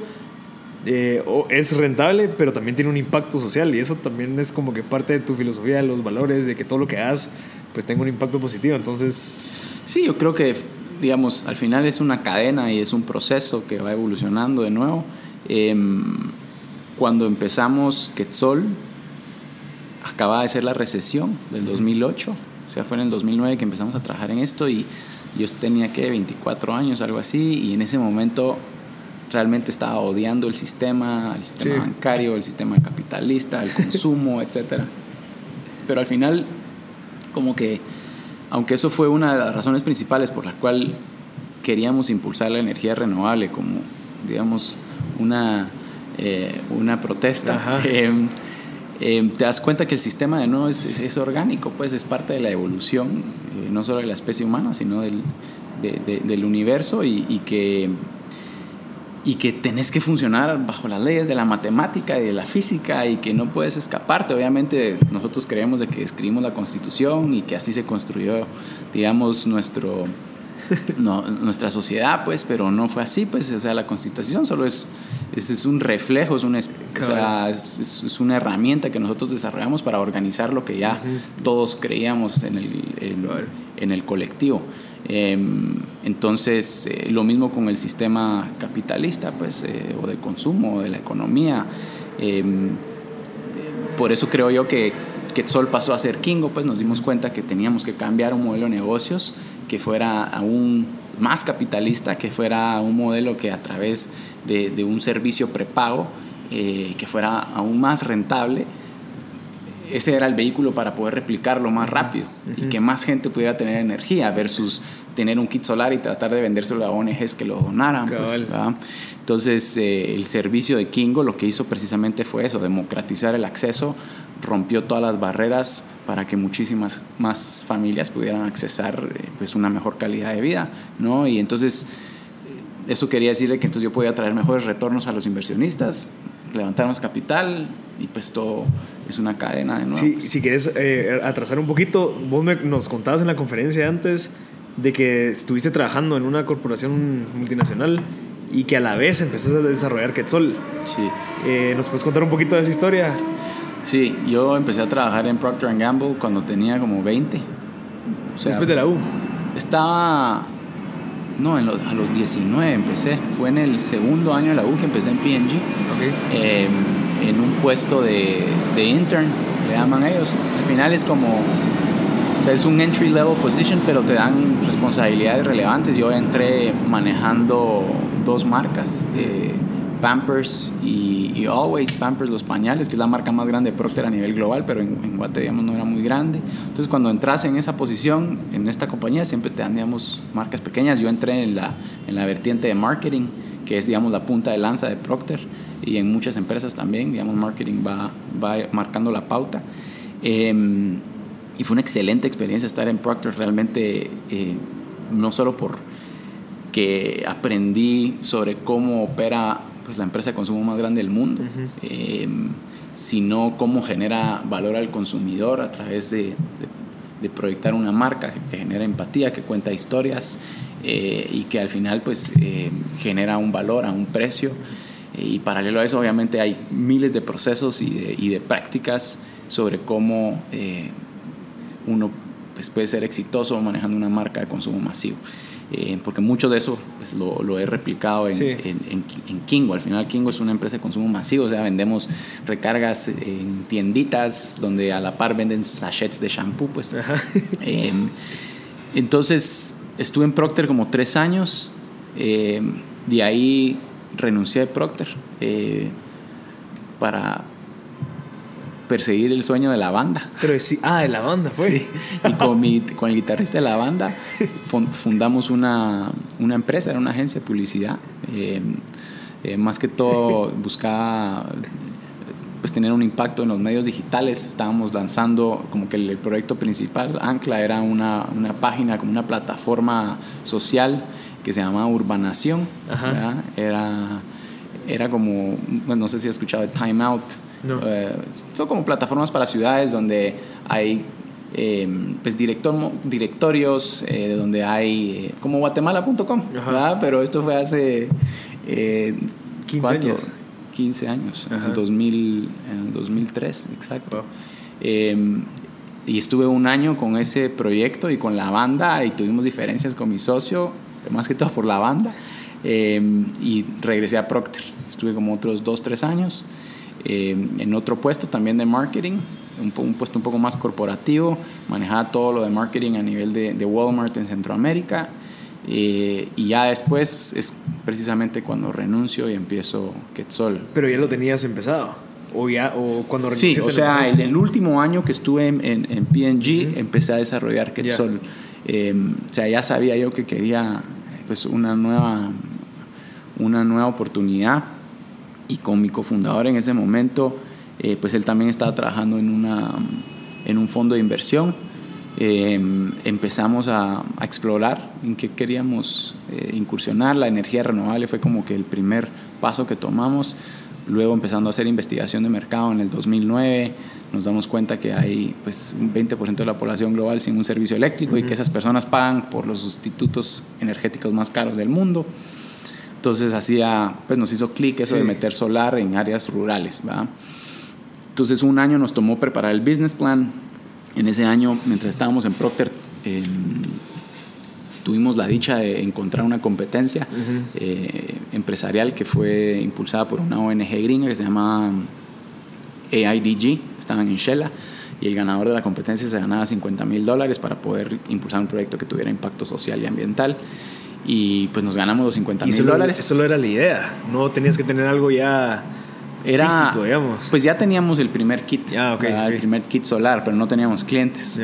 Speaker 1: eh, es rentable, pero también tiene un impacto social y eso también es como que parte de tu filosofía, de los valores, de que todo lo que hagas pues tenga un impacto positivo. Entonces...
Speaker 3: Sí, yo creo que, digamos, al final es una cadena y es un proceso que va evolucionando de nuevo. Em, cuando empezamos Quetzol, acababa de ser la recesión del 2008, o sea, fue en el 2009 que empezamos a trabajar en esto y yo tenía que 24 años, algo así, y en ese momento realmente estaba odiando el sistema, el sistema bancario, el sistema capitalista, el consumo, etc. Pero al final, como que, aunque eso fue una de las razones principales por la cual queríamos impulsar la energía renovable como, digamos, una, eh, una protesta, em, em, te das cuenta que el sistema de nuevo es, es, orgánico, pues es parte de la evolución, eh, no solo de la especie humana, sino del, del universo y, y que y que tenés que funcionar bajo las leyes de la matemática y de la física y que no puedes escaparte. Obviamente nosotros creemos de que escribimos la constitución y que así se construyó, digamos, nuestro, nuestra sociedad, pues, pero no fue así, pues, o sea, la constitución solo es, es, un reflejo, es una, o sea, es, es, una herramienta que nosotros desarrollamos para organizar lo que ya todos creíamos en el, en, el colectivo. Em, entonces, eh, lo mismo con el sistema capitalista, pues, eh, o de consumo, de la economía. Em, por eso creo yo que Quetzal pasó a ser Kingo, pues nos dimos cuenta que teníamos que cambiar un modelo de negocios que fuera aún más capitalista, que fuera un modelo que a través de, un servicio prepago, eh, que fuera aún más rentable, ese era el vehículo para poder replicarlo más rápido y que más gente pudiera tener energía versus tener un kit solar y tratar de vendérselo a ONGs que lo donaran. Pues, Entonces, eh, el servicio de Kingo lo que hizo precisamente fue eso, democratizar el acceso, rompió todas las barreras para que muchísimas más familias pudieran accesar eh, pues, una mejor calidad de vida. ¿no? Y entonces, eso quería decirle que entonces yo podía traer mejores retornos a los inversionistas, levantar más capital y pues todo es una cadena de nuevo.
Speaker 1: Sí, Si quieres atrasar un poquito, vos me, nos contabas en la conferencia antes de que estuviste trabajando en una corporación multinacional y que a la vez empezaste a desarrollar Quetzal.
Speaker 3: Sí.
Speaker 1: Eh, ¿Nos puedes contar un poquito de esa historia?
Speaker 3: Sí, yo empecé a trabajar en Procter Gamble cuando tenía como 20.
Speaker 1: O Después de la U.
Speaker 3: Estaba... No, a los 19 empecé. Fue en el segundo año de la U que empecé en P&G. Em, en un puesto de, de intern, le llaman ellos. Al final es como o sea, es un entry level position, pero te dan responsabilidades relevantes. Yo entré manejando dos marcas, eh, Pampers y, Always, Pampers los pañales, que es la marca más grande de Procter a nivel global, pero en, en Guate, digamos, no era muy grande. Entonces, cuando entras en esa posición, en esta compañía, siempre te dan, digamos, marcas pequeñas. Yo entré en la, en la vertiente de marketing, que es, digamos, la punta de lanza de Procter, y en muchas empresas también, digamos, marketing va, va marcando la pauta. Eh, y fue una excelente experiencia estar en Procter, realmente eh, no solo por que aprendí sobre cómo opera pues, la empresa de consumo más grande del mundo, em, sino cómo genera valor al consumidor a través de, de, proyectar una marca que, genera empatía, que cuenta historias eh, y que al final pues eh, genera un valor a un precio. y paralelo a eso obviamente hay miles de procesos y de, y de prácticas sobre cómo uno pues, puede ser exitoso manejando una marca de consumo masivo. Eh, porque mucho de eso pues, lo, lo, he replicado en, en, en, Kingo. Al final Kingo es una empresa de consumo masivo, o sea, vendemos recargas en tienditas donde a la par venden sachets de shampoo. Pues. Eh, entonces estuve en Procter como tres años, eh, de ahí renuncié a Procter para perseguir el sueño de la banda.
Speaker 1: Pero sí, ah, de la banda fue. Sí.
Speaker 3: Y con, mi, con el guitarrista de la banda fundamos una, una empresa, era una agencia de publicidad. Eh, eh, más que todo buscaba pues tener un impacto en los medios digitales. Estábamos lanzando como que el, proyecto principal, Ancla, era una, una, página, como una plataforma social que se llamaba Urbanación. Era, era como, no sé si has escuchado de Time Out eh, son como plataformas para ciudades donde hay em, pues director, directorios, eh, donde hay eh, como guatemala.com, pero esto fue hace
Speaker 1: 15 años.
Speaker 3: 15 años, en, 2000, en 2003, exacto. Em, y estuve un año con ese proyecto y con la banda y tuvimos diferencias con mi socio, más que todo por la banda, em, y regresé a Procter. Estuve como otros 2, 3 años. Eh, en otro puesto también de marketing, un, puesto un poco más corporativo, manejaba todo lo de marketing a nivel de, Walmart en Centroamérica. Eh, y ya después es precisamente cuando renuncio y empiezo Quetzal.
Speaker 1: Pero ya lo tenías empezado. O, ya, o cuando
Speaker 3: Sí, o sea, en el último año que estuve en, en, PNG empecé a desarrollar Quetzal. Eh, o sea, ya sabía yo que quería pues, una, nueva, una nueva oportunidad y con mi cofundador en ese momento, eh, pues él también estaba trabajando en, una, en un fondo de inversión. Em, empezamos a, explorar en qué queríamos eh, incursionar. La energía renovable fue como que el primer paso que tomamos. Luego empezando a hacer investigación de mercado en el 2009, nos damos cuenta que hay pues, un 20% de la población global sin un servicio eléctrico y que esas personas pagan por los sustitutos energéticos más caros del mundo Entonces hacía, pues nos hizo clic eso de meter solar en áreas rurales, ¿verdad? Entonces un año nos tomó preparar el business plan. En ese año, mientras estábamos en Procter, tuvimos la dicha de encontrar una competencia eh, empresarial que fue impulsada por una ONG gringa que se llama AIDG, estaban en Shela, y el ganador de la competencia se ganaba 50 mil dólares para poder impulsar un proyecto que tuviera impacto social y ambiental. Y pues nos ganamos los 50 mil dólares.
Speaker 1: Eso era la idea, no tenías que tener algo ya era, físico, digamos.
Speaker 3: Pues ya teníamos el primer kit,
Speaker 1: ah,
Speaker 3: el primer kit solar, pero no teníamos clientes.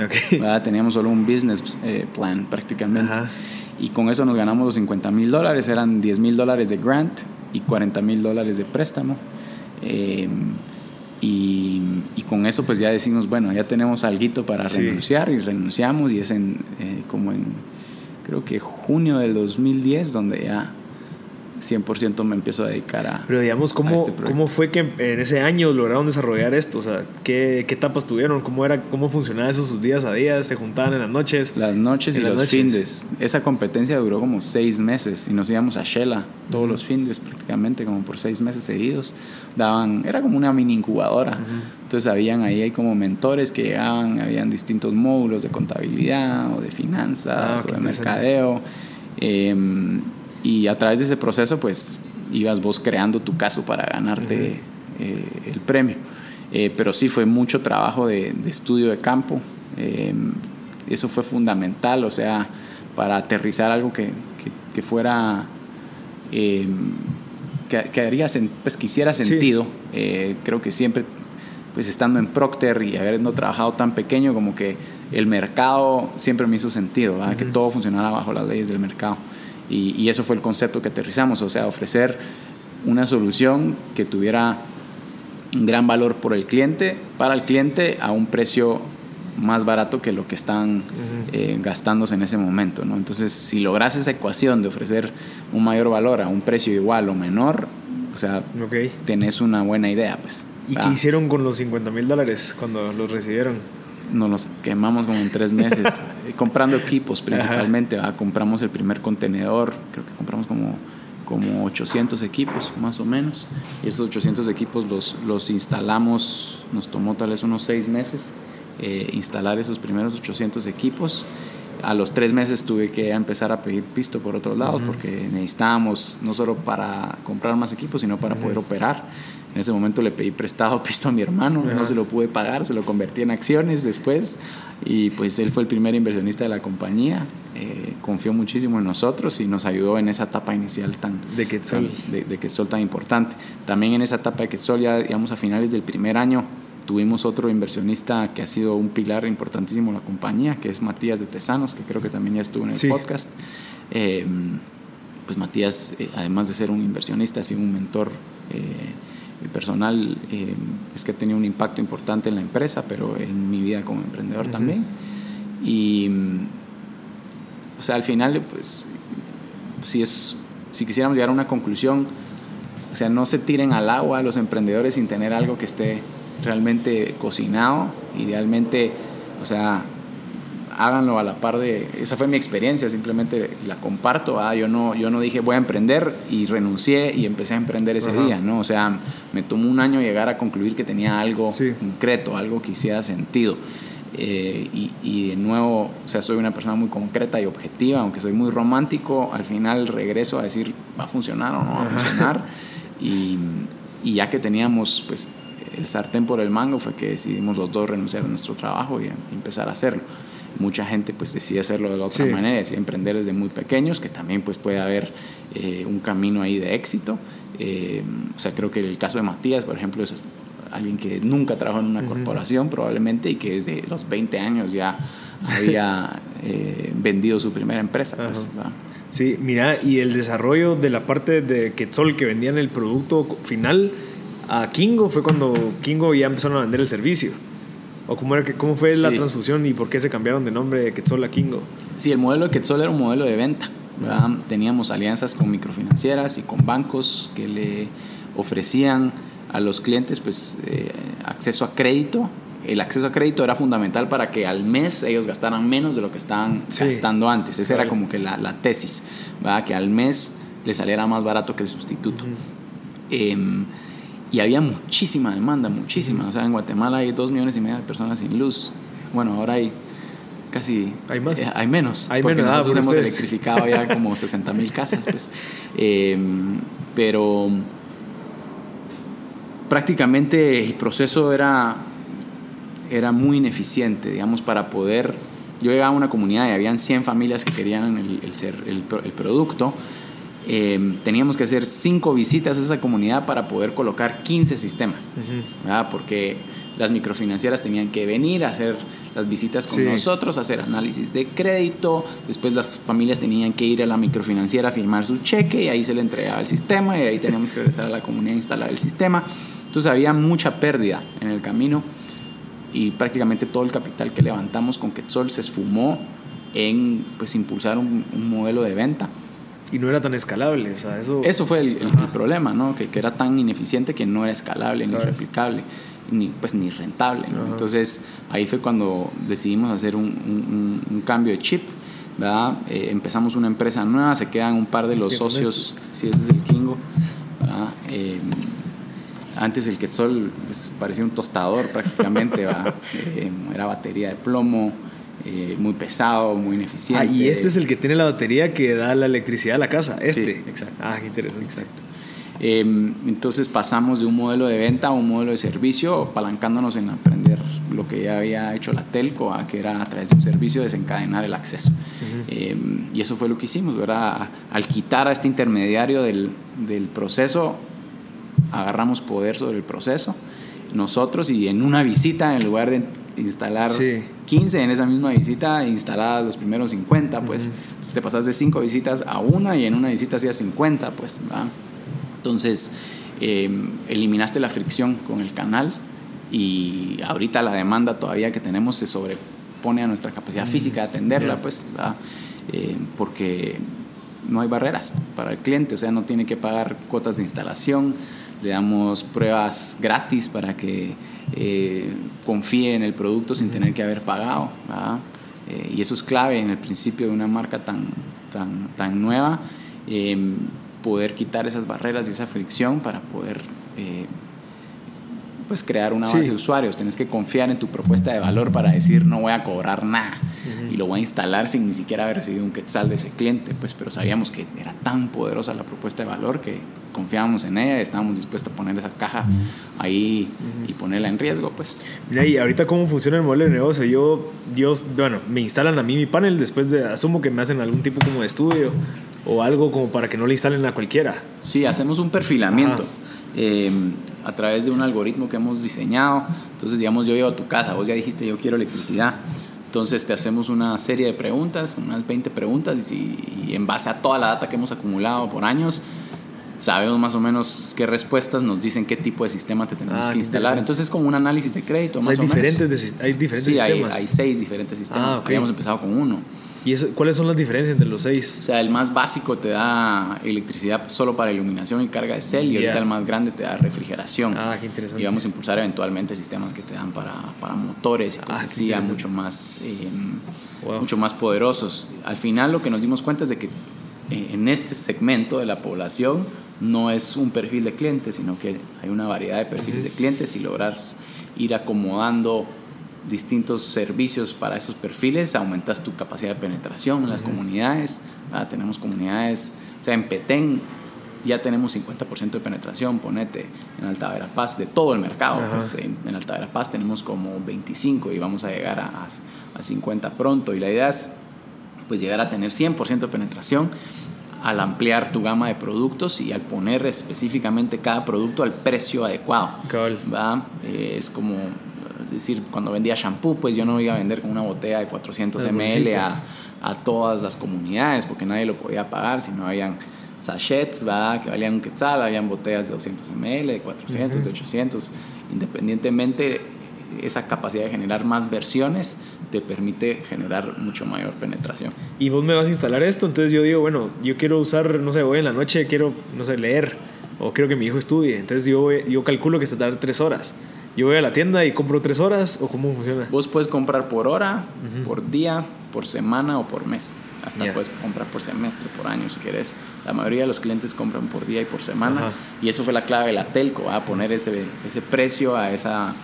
Speaker 3: Teníamos solo un business eh, plan prácticamente. Y con eso nos ganamos los 50 mil dólares, eran 10 mil dólares de grant y 40 mil dólares de préstamo. Eh, y, y, con eso pues ya decimos, bueno, ya tenemos algo para renunciar y renunciamos y es en, eh, como en, creo que junio del 2010 donde ya 100% me empiezo a dedicar a.
Speaker 1: Pero digamos, ¿cómo, este ¿cómo fue que en ese año lograron desarrollar esto? O sea, ¿qué, qué etapas tuvieron? ¿Cómo, era, ¿Cómo funcionaba eso sus días a días? ¿Se juntaban en las noches?
Speaker 3: Las noches y los fines. Esa competencia duró como seis meses y nos íbamos a Shela todos los fines prácticamente, como por seis meses seguidos. Daban, era como una mini incubadora. Entonces habían ahí hay como mentores que llegaban, habían distintos módulos de contabilidad o de finanzas ah, o de mercadeo. Eh, y a través de ese proceso, pues ibas vos creando tu caso para ganarte eh, el premio. Eh, pero sí fue mucho trabajo de, estudio de campo. Em, eso fue fundamental, o sea, para aterrizar algo que, que, fuera, em, que, haría, pues, que hiciera sentido. Eh, creo que siempre, pues estando en Procter y habiendo trabajado tan pequeño, como que el mercado siempre me hizo sentido, que todo funcionara bajo las leyes del mercado. Y, eso fue el concepto que aterrizamos, o sea, ofrecer una solución que tuviera un gran valor por el cliente, para el cliente a un precio más barato que lo que están eh, gastándose en ese momento. ¿no? Entonces, si logras esa ecuación de ofrecer un mayor valor a un precio igual o menor, o sea, tenés una buena idea. Pues.
Speaker 1: ¿Y qué hicieron con los 50 mil dólares cuando los recibieron?
Speaker 3: Nos los quemamos como en tres meses, comprando equipos principalmente. Compramos el primer contenedor, creo que compramos como, como 800 equipos más o menos. Y esos 800 equipos los, los instalamos, nos tomó tal vez unos seis meses eh, instalar esos primeros 800 equipos. A los tres meses tuve que empezar a pedir pisto por otros lados porque necesitábamos no solo para comprar más equipos, sino para poder operar. En ese momento le pedí prestado pisto a mi hermano, no se lo pude pagar, se lo convertí en acciones después y pues él fue el primer inversionista de la compañía, eh, confió muchísimo en nosotros y nos ayudó en esa etapa inicial tan
Speaker 1: de Quetzal.
Speaker 3: De, de Quetzal tan importante. También en esa etapa de Quetzal, ya digamos a finales del primer año, tuvimos otro inversionista que ha sido un pilar importantísimo en la compañía, que es Matías de Tesanos, que creo que también ya estuvo en el podcast. Eh, pues Matías, eh, además de ser un inversionista, ha sido un mentor personal eh, es que ha tenido un impacto importante en la empresa, pero en mi vida como emprendedor también. Y, o sea, al final, pues, si, es, si quisiéramos llegar a una conclusión, o sea, no se tiren al agua los emprendedores sin tener algo que esté realmente cocinado, idealmente, o sea, háganlo a la par de... Esa fue mi experiencia, simplemente la comparto. Ah, yo, no, yo no dije voy a emprender y renuncié y empecé a emprender ese día, ¿no? O sea, me tomó un año llegar a concluir que tenía algo concreto, algo que hiciera sentido. Eh, y, y, de nuevo, o sea, soy una persona muy concreta y objetiva, aunque soy muy romántico, al final regreso a decir, ¿va a funcionar o no va a funcionar? Y, y ya que teníamos, pues, el sartén por el mango, fue que decidimos los dos renunciar a nuestro trabajo y empezar a hacerlo mucha gente pues decide hacerlo de la otra manera, decide emprender desde muy pequeños, que también pues puede haber eh, un camino ahí de éxito. Eh, o sea, creo que el caso de Matías, por ejemplo, es alguien que nunca trabajó en una corporación probablemente y que desde los 20 años ya había eh, vendido su primera empresa. Pues,
Speaker 1: sí, mira, y el desarrollo de la parte de Quetzal que vendían el producto final a Kingo fue cuando Kingo ya empezaron a vender el servicio. ¿O cómo, era que, cómo fue la transfusión y por qué se cambiaron de nombre de Quetzal a Kingo?
Speaker 3: Sí, el modelo de Quetzal era un modelo de venta. Teníamos alianzas con microfinancieras y con bancos que le ofrecían a los clientes pues, eh, acceso a crédito. El acceso a crédito era fundamental para que al mes ellos gastaran menos de lo que estaban gastando antes. Esa era como que la, la tesis, ¿verdad? que al mes le saliera más barato que el sustituto. Y había muchísima demanda, muchísima. O sea, en Guatemala hay dos millones y medio de personas sin luz. Bueno, ahora hay casi...
Speaker 1: Hay más.
Speaker 3: eh, hay menos.
Speaker 1: Hay
Speaker 3: porque
Speaker 1: menos, ah,
Speaker 3: nosotros
Speaker 1: por
Speaker 3: hemos
Speaker 1: ustedes.
Speaker 3: electrificado ya como 60 mil casas, pues. Em, pero prácticamente el proceso era, era muy ineficiente, digamos, para poder... Yo llegaba a una comunidad y habían 100 familias que querían el, el ser, el producto. Eh, teníamos que hacer 5 visitas a esa comunidad para poder colocar 15 sistemas. Porque las microfinancieras tenían que venir a hacer las visitas con
Speaker 1: Sí.
Speaker 3: nosotros, hacer análisis de crédito, después las familias tenían que ir a la microfinanciera a firmar su cheque y ahí se le entregaba el sistema y ahí teníamos que regresar a la comunidad a instalar el sistema. Entonces había mucha pérdida en el camino y prácticamente todo el capital que levantamos con Quetzal se esfumó en pues impulsar un, un modelo de venta.
Speaker 1: Y no era tan escalable, o sea, eso...
Speaker 3: Eso fue el, el- el
Speaker 1: Ajá.
Speaker 3: problema, ¿no? Que, que era tan ineficiente que no era escalable, ni replicable, ni, pues, ni rentable. Entonces ahí fue cuando decidimos hacer un, un- un- un cambio de chip, ¿verdad? Eh, empezamos una empresa nueva, se quedan un par de los
Speaker 1: ¿Qué son
Speaker 3: socios, si ese es el Kingo, ¿verdad? Eh, antes el Quetzal pues, parecía un tostador prácticamente. Eh, era batería de plomo, eh, muy pesado, muy ineficiente.
Speaker 1: Ah, y este es el que tiene la batería que da la electricidad a la casa,
Speaker 3: Sí,
Speaker 1: este.
Speaker 3: exacto.
Speaker 1: Ah, qué interesante.
Speaker 3: Exacto. Eh, entonces pasamos de un modelo de venta a un modelo de servicio, apalancándonos en aprender lo que ya había hecho la telco, a que era a través de un servicio desencadenar el acceso. Eh, y eso fue lo que hicimos, ¿verdad? Al quitar a este intermediario del, del proceso, agarramos poder sobre el proceso nosotros y en una visita, en lugar de instalar
Speaker 1: Sí.
Speaker 3: 15, en esa misma visita instaladas los primeros 50, pues entonces te pasas de 5 visitas a una y en una visita hacías 50, pues, ¿verdad? Entonces, eh, eliminaste la fricción con el canal y ahorita la demanda todavía que tenemos se sobrepone a nuestra capacidad física de atenderla, pues. Eh, porque no hay barreras para el cliente, o sea, no tiene que pagar cuotas de instalación, le damos pruebas gratis para que eh, confíe en el producto sin tener que haber pagado. Eh, y eso es clave en el principio de una marca tan, tan, tan nueva, eh, poder quitar esas barreras y esa fricción para poder eh, pues crear una
Speaker 1: Sí.
Speaker 3: base de usuarios. Tienes que confiar en tu propuesta de valor para decir no voy a cobrar nada y lo voy a instalar sin ni siquiera haber recibido un quetzal de ese cliente, pues, pero sabíamos que era tan poderosa la propuesta de valor que confiábamos en ella y estábamos dispuestos a poner esa caja ahí y ponerla en riesgo, pues.
Speaker 1: Mira, y ahorita cómo funciona el modelo de negocio. Yo, yo, bueno, me instalan a mí mi panel después de, asumo que me hacen algún tipo como de estudio o algo como para que no le instalen a cualquiera.
Speaker 3: Sí, hacemos un perfilamiento eh, a través de un algoritmo que hemos diseñado. Entonces, digamos, yo llego a tu casa, vos ya dijiste yo quiero electricidad. Entonces te hacemos una serie de preguntas, unas 20 preguntas, y, y en base a toda la data que hemos acumulado por años, sabemos más o menos qué respuestas nos dicen qué tipo de sistema te tenemos
Speaker 1: Ah,
Speaker 3: que instalar. Entonces es como un análisis de crédito,
Speaker 1: O sea,
Speaker 3: más
Speaker 1: hay
Speaker 3: o menos.
Speaker 1: diferentes, de sis- hay diferentes
Speaker 3: Sí, hay,
Speaker 1: sistemas.
Speaker 3: hay seis diferentes sistemas.
Speaker 1: Ah, ok.
Speaker 3: Habíamos empezado con uno.
Speaker 1: ¿Y eso, cuáles son las diferencias entre los
Speaker 3: O
Speaker 1: seis?
Speaker 3: sea, el más básico te da electricidad solo para iluminación y carga de cel, y ahorita el más grande te da refrigeración.
Speaker 1: Ah, qué interesante.
Speaker 3: Y vamos a impulsar eventualmente sistemas que te dan para, para motores y
Speaker 1: Ah,
Speaker 3: cosas así, mucho más, eh,
Speaker 1: Wow.
Speaker 3: mucho más poderosos. Al final lo que nos dimos cuenta es de que eh, en este segmento de la población no es un perfil de clientes, sino que hay una variedad de perfiles de clientes y lograr ir acomodando distintos servicios para esos perfiles, aumentas tu capacidad de penetración en las comunidades. ¿verdad? Tenemos comunidades, o sea, en Petén ya tenemos 50% de penetración, ponete, en Alta Verapaz, de todo el mercado. Pues, en, en Alta Verapaz tenemos como 25 y vamos a llegar a, a, a 50 pronto. Y la idea es pues llegar a tener 100% de penetración al ampliar tu gama de productos y al poner específicamente cada producto al precio adecuado. Eh, es como decir, cuando vendía shampoo, pues yo no iba a vender con una botella de 400
Speaker 1: Las
Speaker 3: ml a, a todas las comunidades porque nadie lo podía pagar, sino habían sachets ¿va? que valían un quetzal, habían botellas de 200 ml, de 400, de 800. Independientemente, esa capacidad de generar más versiones te permite generar mucho mayor penetración.
Speaker 1: Y vos me vas a instalar esto, entonces yo digo, bueno, yo quiero usar, no sé, hoy en la noche quiero, no sé, leer o quiero que mi hijo estudie. Entonces yo, yo calculo que se tarda tres horas. Yo voy a la tienda y compro tres horas o cómo funciona.
Speaker 3: Vos puedes comprar por hora, por día, por semana o por mes. Hasta puedes comprar por semestre, por año, si quieres. La mayoría de los clientes compran por día y por semana. Y eso fue la clave de la telco, a poner ese, ese precio a, esa,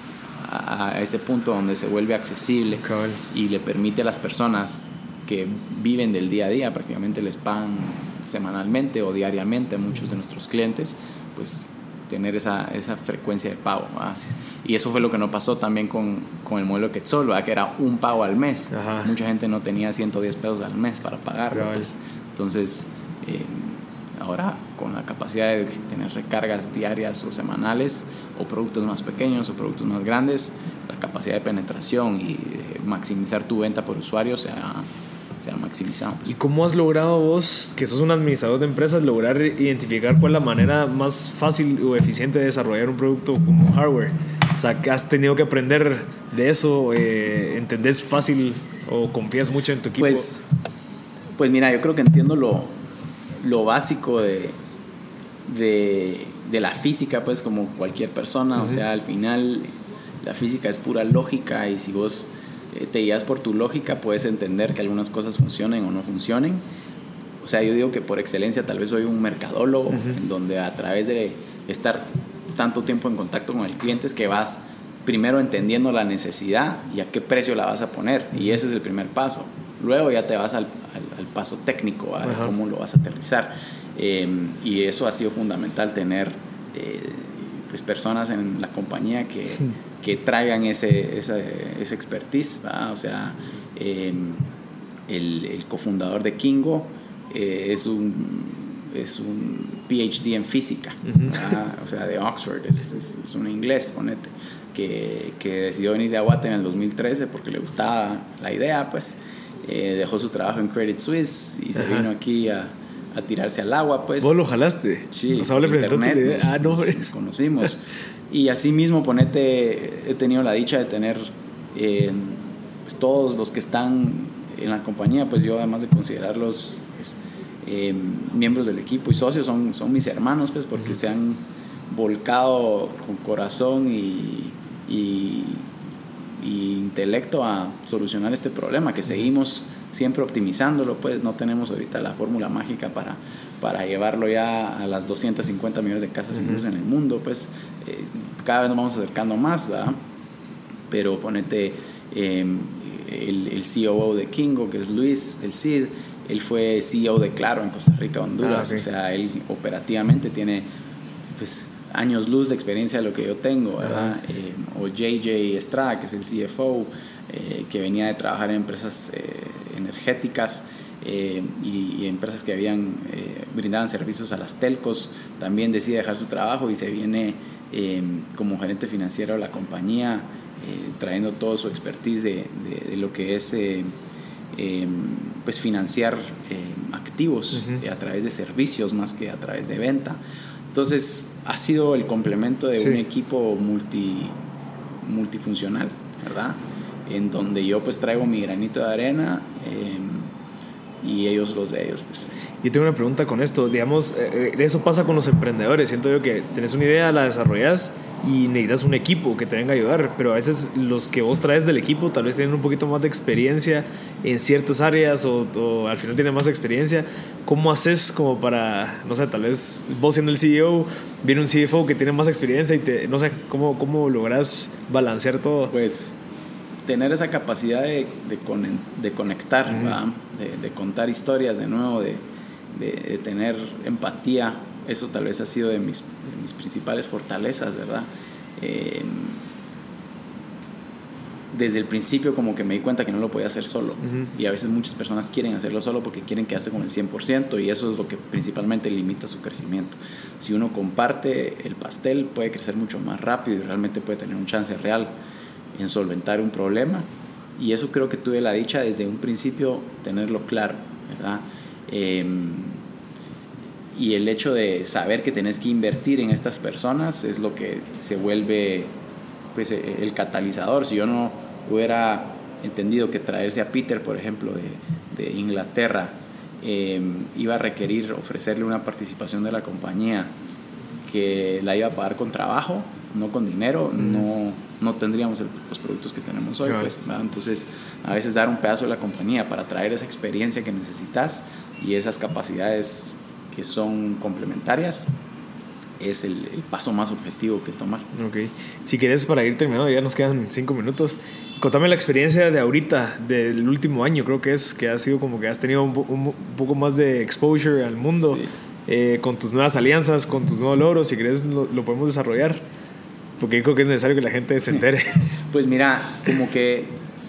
Speaker 3: a, ese punto donde se vuelve accesible y le permite a las personas que viven del día a día, prácticamente les pagan semanalmente o diariamente a muchos de nuestros clientes, pues tener esa, esa frecuencia de pago. Y eso fue lo que nos pasó también con, con el modelo Quetzal, que era un pago al mes. Mucha gente no tenía 110 pesos al mes para pagarlo. Pues. Entonces, eh, ahora con la capacidad de tener recargas diarias o semanales, o productos más pequeños o productos más grandes, la capacidad de penetración y maximizar tu venta por usuario se ha, se ha maximizado. Pues.
Speaker 1: ¿Y cómo has logrado vos, que sos un administrador de empresas, lograr identificar cuál es la manera más fácil o eficiente de desarrollar un producto como hardware? O sea, has tenido que aprender de eso, eh, entendés fácil o confías mucho en tu equipo.
Speaker 3: Pues, pues mira, yo creo que entiendo lo, lo básico de, de, de, la física, pues como cualquier persona, o sea, al final la física es pura lógica y si vos te guías por tu lógica, puedes entender que algunas cosas funcionen o no funcionen. O sea, yo digo que por excelencia tal vez soy un mercadólogo, en donde a través de estar tanto tiempo en contacto con el cliente es que vas primero entendiendo la necesidad y a qué precio la vas a poner. Y ese es el primer paso. Luego ya te vas al, al, paso técnico, a cómo lo vas a aterrizar. Em, y eso ha sido fundamental, tener eh, pues personas en la compañía que que traigan ese, esa, esa expertise. O sea, em, el, el, cofundador de Kingo eh, es, un, es un PhD en física, o sea, de Oxford, es, es, un inglés, ponete, que, que, decidió venirse a Guate en el 2013 porque le gustaba la idea, pues eh, dejó su trabajo en Credit Suisse y se vino aquí a, a tirarse al agua, pues.
Speaker 1: ¿Vos lo jalaste?
Speaker 3: Sí, le internet, ah, no, nos conocimos. Y así mismo, ponete, he tenido la dicha de tener eh, pues, todos los que están en la compañía, pues yo además de considerarlos pues, eh, miembros del equipo y socios, son, son mis hermanos, pues porque se han volcado con corazón y, y, intelecto a solucionar este problema, que seguimos siempre optimizándolo, pues no tenemos ahorita la fórmula mágica para, para llevarlo ya a las 250 millones de casas en el mundo, pues eh, cada vez nos vamos acercando más, ¿verdad? Pero ponete em, el, el COO de Kingo, que es Luis, el CID, él fue CEO de Claro en Costa Rica, Honduras, ah, o sea, él operativamente tiene pues años luz de experiencia de lo que yo tengo, ¿verdad? Em, o JJ Estrada, que es el CFO, eh, que venía de trabajar en empresas eh, energéticas, eh, y, empresas que habían eh, brindaban servicios a las telcos también decide dejar su trabajo y se viene em, como gerente financiero de la compañía eh, trayendo todo su expertise de, de, lo que es em, pues financiar activos a través de servicios más que a través de venta. Entonces ha sido el complemento de un equipo multi, multifuncional verdad en donde yo pues traigo mi granito de arena em, y ellos los de ellos. Pues.
Speaker 1: Yo tengo una pregunta con esto. Digamos, eh, eh, eso pasa con los emprendedores. Siento yo que tenés una idea, la desarrollas y necesitas un equipo que te venga a ayudar. Pero a veces los que vos traes del equipo tal vez tienen un poquito más de experiencia en ciertas áreas o, al final tienen más experiencia. ¿Cómo haces como para, no sé, tal vez vos siendo el CEO, viene un CFO que tiene más experiencia y te, no sé, ¿cómo, cómo lográs balancear todo?
Speaker 3: Pues tener esa capacidad de, de, conectar, de, contar historias de nuevo, de, tener empatía, eso tal vez ha sido de mis, mis principales fortalezas, ¿verdad? Em, desde el principio como que me di cuenta que no lo podía hacer solo. Y a veces muchas personas quieren hacerlo solo porque quieren quedarse con el 100% y eso es lo que principalmente limita su crecimiento. Si uno comparte el pastel puede crecer mucho más rápido y realmente puede tener un chance real en solventar un problema. Y eso creo que tuve la dicha desde un principio tenerlo claro, ¿verdad? Em, y el hecho de saber que tenés que invertir en estas personas es lo que se vuelve pues, e, el catalizador. Si yo no hubiera entendido que traerse a Peter, por ejemplo, de, de Inglaterra, em, iba a requerir ofrecerle una participación de la compañía que la iba a pagar con trabajo, no con dinero, no, no tendríamos los productos que tenemos hoy. Pues, Entonces, a veces dar un pedazo de la compañía para traer esa experiencia que necesitas y esas capacidades que son complementarias es el, paso más objetivo que tomar.
Speaker 1: Ok. Si quieres, para ir terminando, ya nos quedan cinco minutos. Contame la experiencia de ahorita, del último año, creo que es, que ha sido como que has tenido un, poco más de exposure al mundo eh, con tus nuevas alianzas, con tus nuevos logros. Si quieres, lo, podemos desarrollar. Porque creo que es necesario que la gente se entere.
Speaker 3: Pues mira, como que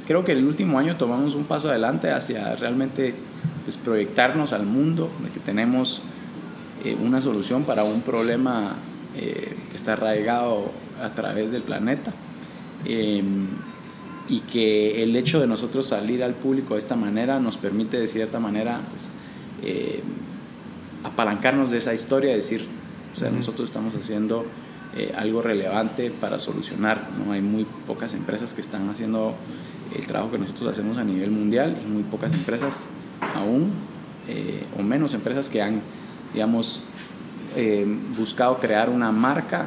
Speaker 3: creo que el último año tomamos un paso adelante hacia realmente pues, proyectarnos al mundo, de que tenemos eh, una solución para un problema eh, que está arraigado a través del planeta. Em, y que el hecho de nosotros salir al público de esta manera nos permite de cierta manera pues, em, apalancarnos de esa historia, decir, o sea, nosotros estamos haciendo eh, algo relevante para solucionar, ¿no? Hay muy pocas empresas que están haciendo el trabajo que nosotros hacemos a nivel mundial y muy pocas empresas aún, o menos empresas que han digamos, eh, buscado crear una marca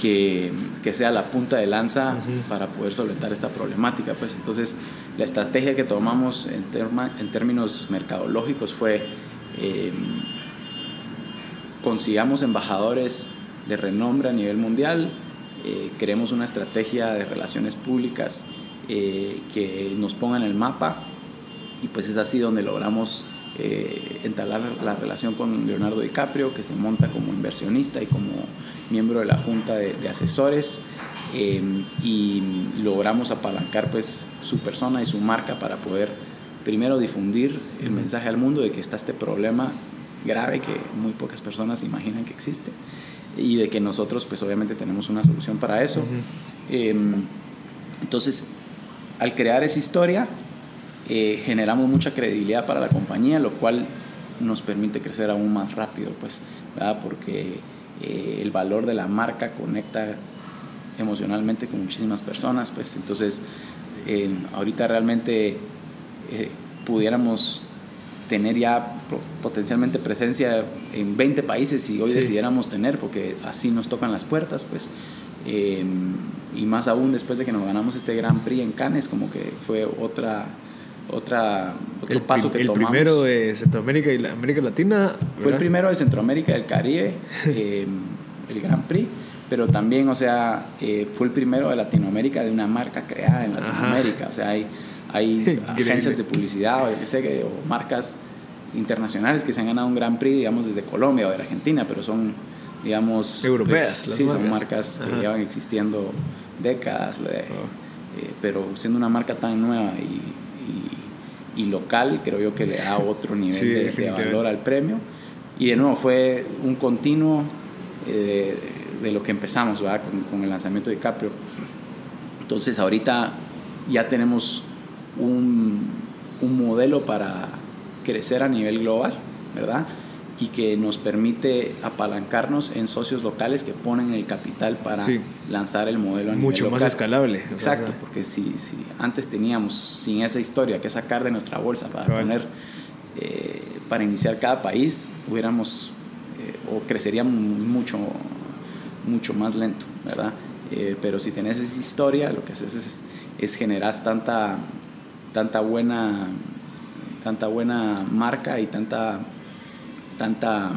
Speaker 3: que, que, sea la punta de lanza para poder solventar esta problemática. Pues entonces la estrategia que tomamos en, en términos mercadológicos fue eh, consigamos embajadores de renombre a nivel mundial, eh, una estrategia de relaciones públicas eh, que nos ponga en el mapa y pues es así donde logramos eh, entablar la relación con Leonardo DiCaprio, que se monta como inversionista y como miembro de la junta de, asesores. Eh, y logramos apalancar pues su persona y su marca para poder primero difundir el mensaje al mundo de que está este problema grave que muy pocas personas imaginan que existe y de que nosotros pues obviamente tenemos una solución para eso. Em, entonces, al crear esa historia, eh, generamos mucha credibilidad para la compañía, lo cual nos permite crecer aún más rápido, pues, porque eh, el valor de la marca conecta emocionalmente con muchísimas personas, pues. Entonces ahorita realmente eh, pudiéramos tener ya potencialmente presencia en 20 países si hoy decidiéramos tener, porque así nos tocan las puertas, pues. y más aún después de que nos ganamos este Gran Prix en Cannes, como que fue otra otra, otro paso que tomamos.
Speaker 1: El primero de Centroamérica y América Latina.
Speaker 3: Fue el primero de Centroamérica y el Caribe, eh, el Grand Prix, pero también, o sea, eh, fue el primero de Latinoamérica de una marca creada en Latinoamérica. O sea, hay, hay agencias de publicidad o, sé, o marcas internacionales que se han ganado un Grand Prix, digamos, desde Colombia o de Argentina, pero son, digamos...
Speaker 1: Pues, Europeas.
Speaker 3: sí, son marcas que llevan existiendo décadas, oh. eh, pero siendo una marca tan nueva y y local, creo yo que le da otro nivel de, valor al premio. Y de nuevo, fue un continuo eh, de, lo que empezamos Con, con, el lanzamiento de Caprio. Entonces, ahorita ya tenemos un, un modelo para crecer a nivel global, ¿verdad? y que nos permite apalancarnos en socios locales que ponen el capital para lanzar el modelo a
Speaker 1: Mucho más escalable.
Speaker 3: Exacto, porque si, si antes teníamos sin esa historia que sacar de nuestra bolsa para poner, eh, para iniciar cada país, hubiéramos eh, o creceríamos mucho, mucho más lento, ¿verdad? Eh, pero si tenés esa historia, lo que haces es, es generar tanta, tanta buena tanta buena marca y tanta tanta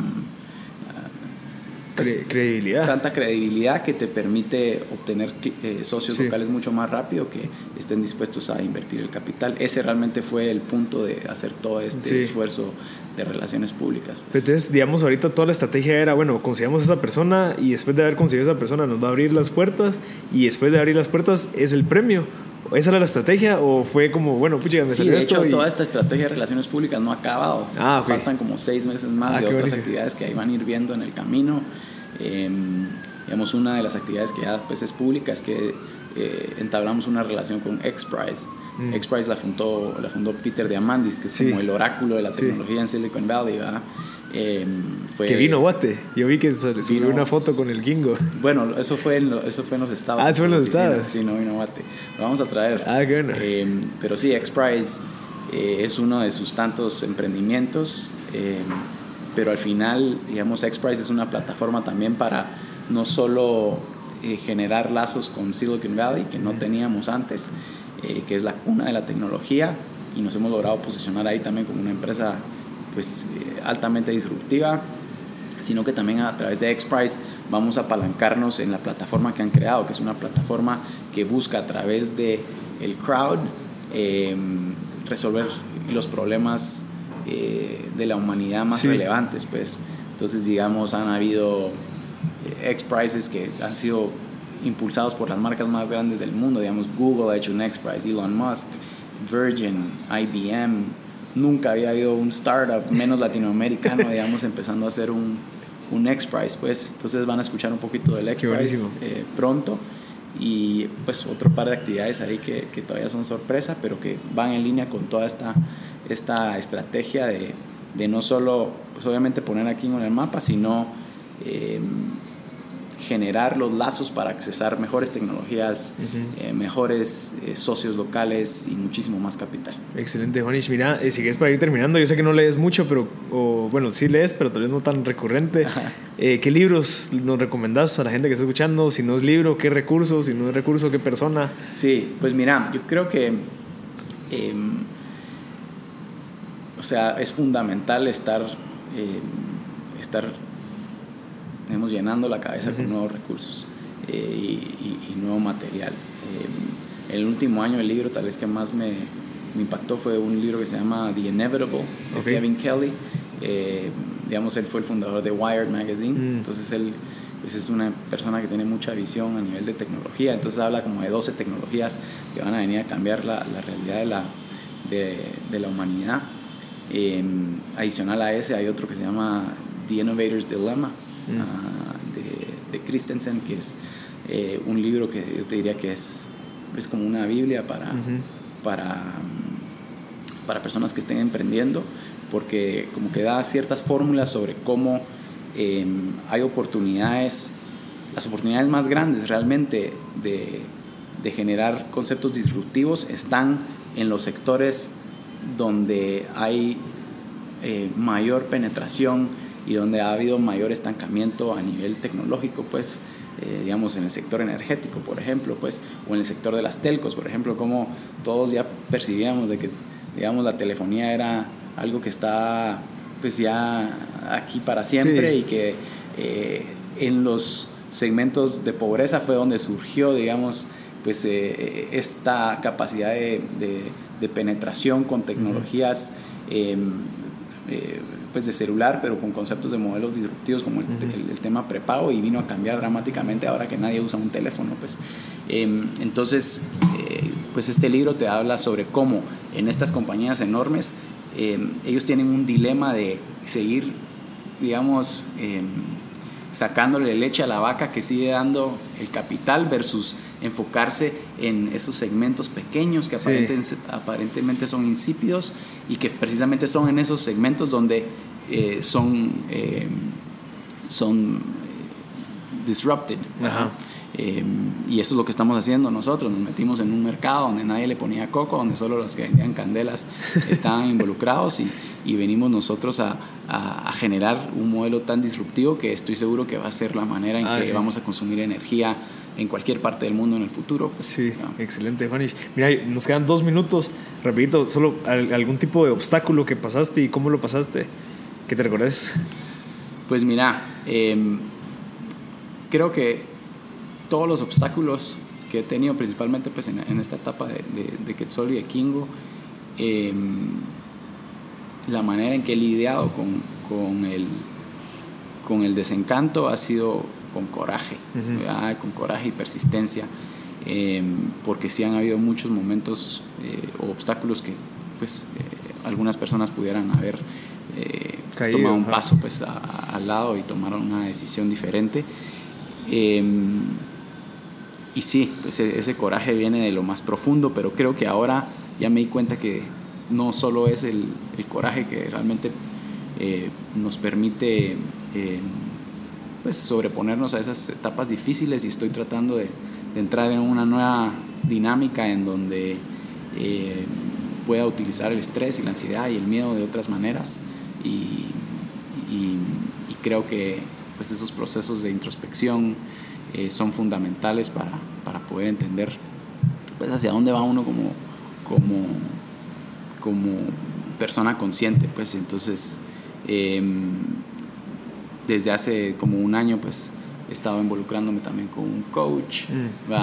Speaker 1: pues, credibilidad.
Speaker 3: Tanta credibilidad que te permite obtener eh, socios locales mucho más rápido que estén dispuestos a invertir el capital. Ese realmente fue el punto de hacer todo este esfuerzo de relaciones públicas.
Speaker 1: Pues. Entonces, digamos, ahorita toda la estrategia era, bueno, consigamos a esa persona y después de haber conseguido a esa persona nos va a abrir las puertas y después de abrir las puertas es el premio ¿Esa era la estrategia o fue como, bueno, pucha, me
Speaker 3: Sí, de hecho, toda esta estrategia de relaciones públicas no ha acabado. Ah, Faltan como seis meses más ah, de otras actividades que ahí van a ir viendo en el camino. Em, digamos, una de las actividades que ya pues, es pública es que eh, entablamos una relación con XPRIZE. Mm. XPRIZE la fundó, la fundó Peter Diamandis, que es como el oráculo de la tecnología en Silicon Valley, ¿verdad?
Speaker 1: Eh, fue, que vino Guate. Yo vi que subió una foto con el Gingo.
Speaker 3: Bueno, eso fue en, eso fue en los Estados.
Speaker 1: Ah, eso fue en los Estados.
Speaker 3: Sí, no vino Guate. Lo vamos a traer.
Speaker 1: Ah, qué bueno.
Speaker 3: Eh, pero sí, XPRIZE eh, es uno de sus tantos emprendimientos. Eh, pero al final, digamos, XPRIZE es una plataforma también para no solo generar lazos con Silicon Valley que no teníamos antes, que es la cuna de la tecnología y nos hemos logrado posicionar ahí también como una empresa pues altamente disruptiva, sino que también a través de XPRIZE vamos a apalancarnos en la plataforma que han creado, que es una plataforma que busca a través de el crowd em, resolver los problemas eh, de la humanidad más relevantes, pues. Entonces, digamos, han habido eh, X que han sido impulsados por las marcas más grandes del mundo, digamos, Google ha hecho un X Elon Musk, Virgin, IBM, nunca había habido un startup menos latinoamericano, digamos, empezando a hacer un, un X-Prize, pues. Entonces van a escuchar un poquito del X-Prize eh, pronto. Y pues otro par de actividades ahí que, que, todavía son sorpresa, pero que van en línea con toda esta, esta estrategia de, de no solo, pues obviamente poner aquí en el mapa, sino eh, generar los lazos para accesar mejores tecnologías, eh, mejores eh, socios locales y muchísimo más capital.
Speaker 2: Excelente, Juanish. Mira, eh, si quieres para ir terminando, yo sé que no lees mucho, pero, o, bueno, sí lees, pero tal vez no tan recurrente. ¿Qué libros nos recomendás a la gente que está escuchando? Si no es libro, ¿qué recurso? Si no es recurso, ¿qué persona?
Speaker 3: Sí, pues mira, yo creo que... Em, o sea, es fundamental estar, em, estar tenemos llenando la cabeza con nuevos recursos eh, y, nuevo material. Eh, el último año el libro tal vez que más me, me, impactó fue un libro que se llama The Inevitable de Kevin Kelly. Eh, digamos, él fue el fundador de Wired Magazine, mm. entonces él pues es una persona que tiene mucha visión a nivel de tecnología, entonces habla como de 12 tecnologías que van a venir a cambiar la, la realidad de la, de, de la humanidad. adicional a ese hay otro que se llama The Innovator's Dilemma, Ah, de, de, Christensen, que es eh, un libro que yo te diría que es, es como una Biblia para, para, para personas que estén emprendiendo, porque como que da ciertas fórmulas sobre cómo em, hay oportunidades, las oportunidades más grandes realmente de, de generar conceptos disruptivos están en los sectores donde hay eh, mayor penetración y donde ha habido mayor estancamiento a nivel tecnológico, pues, eh, digamos, en el sector energético, por ejemplo, pues, o en el sector de las telcos, por ejemplo, como todos ya percibíamos de que, digamos, la telefonía era algo que está, pues, ya aquí para siempre y que eh, en los segmentos de pobreza fue donde surgió, digamos, pues, eh, esta capacidad de, de, penetración con tecnologías em, pues de celular, pero con conceptos de modelos disruptivos como el, tema prepago y vino a cambiar dramáticamente ahora que nadie usa un teléfono. Pues. Em, entonces, eh, pues este libro te habla sobre cómo en estas compañías enormes em, ellos tienen un dilema de seguir, digamos, em, sacándole leche a la vaca que sigue dando el capital versus enfocarse en esos segmentos pequeños que aparentemente, son insípidos y que precisamente son en esos segmentos donde eh, son, eh, son eh, disrupted. y eso es lo que estamos haciendo nosotros. Nos metimos en un mercado donde nadie le ponía coco, donde solo los que vendían candelas estaban involucrados y, y venimos nosotros a, a, generar un modelo tan disruptivo que estoy seguro que va a ser la manera en ah, que vamos a consumir energía en cualquier parte del mundo en el futuro.
Speaker 2: Pues, sí, excelente, Juanish. Mira, nos quedan dos minutos. Repito, solo algún tipo de obstáculo que pasaste y cómo lo pasaste, que te recordes.
Speaker 3: Pues mira, em, creo que todos los obstáculos que he tenido, principalmente pues, en, esta etapa de, de, Quetzal y de Kingo, em, la manera en que he lidiado con, con, el, con el desencanto ha sido con coraje, con coraje y persistencia, em, porque sí han habido muchos momentos eh, o obstáculos que pues eh, algunas personas pudieran haber eh, pues, tomado un paso pues al lado y tomaron una decisión diferente. Em, y sí, pues e, ese coraje viene de lo más profundo, pero creo que ahora ya me di cuenta que no solo es el, el coraje que realmente nos permite em, pues sobreponernos a esas etapas difíciles y estoy tratando de, entrar en una nueva dinámica en donde eh, pueda utilizar el estrés y la ansiedad y el miedo de otras maneras y, creo que pues esos procesos de introspección eh, son fundamentales para, para, poder entender pues, hacia dónde va uno como, como, como persona consciente. Pues entonces, em, desde hace como un año, pues he estado involucrándome también con un coach. Mm.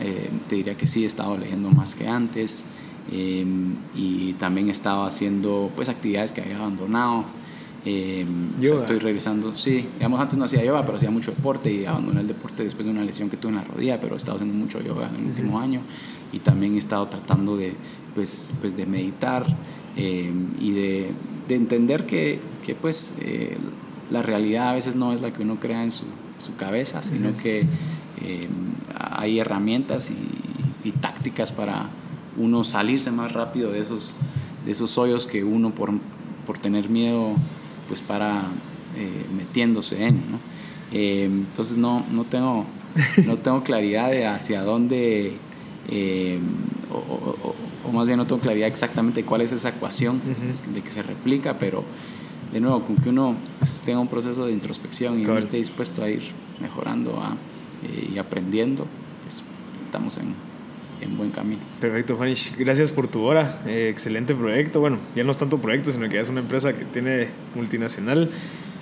Speaker 3: Eh, te diría que sí, he estado leyendo más que antes. Em, y también he estado haciendo pues actividades que había abandonado. Eh, estoy revisando, sí, digamos antes no hacía yoga, pero hacía mucho deporte y abandoné el deporte después de una lesión que tuve en la rodilla, pero he estado haciendo mucho yoga en el último año y también he estado tratando de, pues, pues de meditar em, y de, de, entender que, que pues eh, la realidad a veces no es la que uno crea en su, su cabeza, sino que em, hay herramientas y, y tácticas para uno salirse más rápido de esos, de esos hoyos que uno por, por tener miedo pues para eh, metiéndose en. ¿no? Eh, entonces no, no, tengo, no tengo claridad de hacia dónde, eh, o, o, más bien no tengo claridad exactamente cuál es esa ecuación de que se replica, pero de nuevo, con que uno pues, tenga un proceso de introspección y uno esté dispuesto a ir mejorando a, y aprendiendo, pues estamos en, en buen camino.
Speaker 4: Perfecto, Juanish. Gracias por tu hora. Eh, excelente proyecto. Bueno, ya no es tanto proyecto, sino que ya es una empresa que tiene multinacional.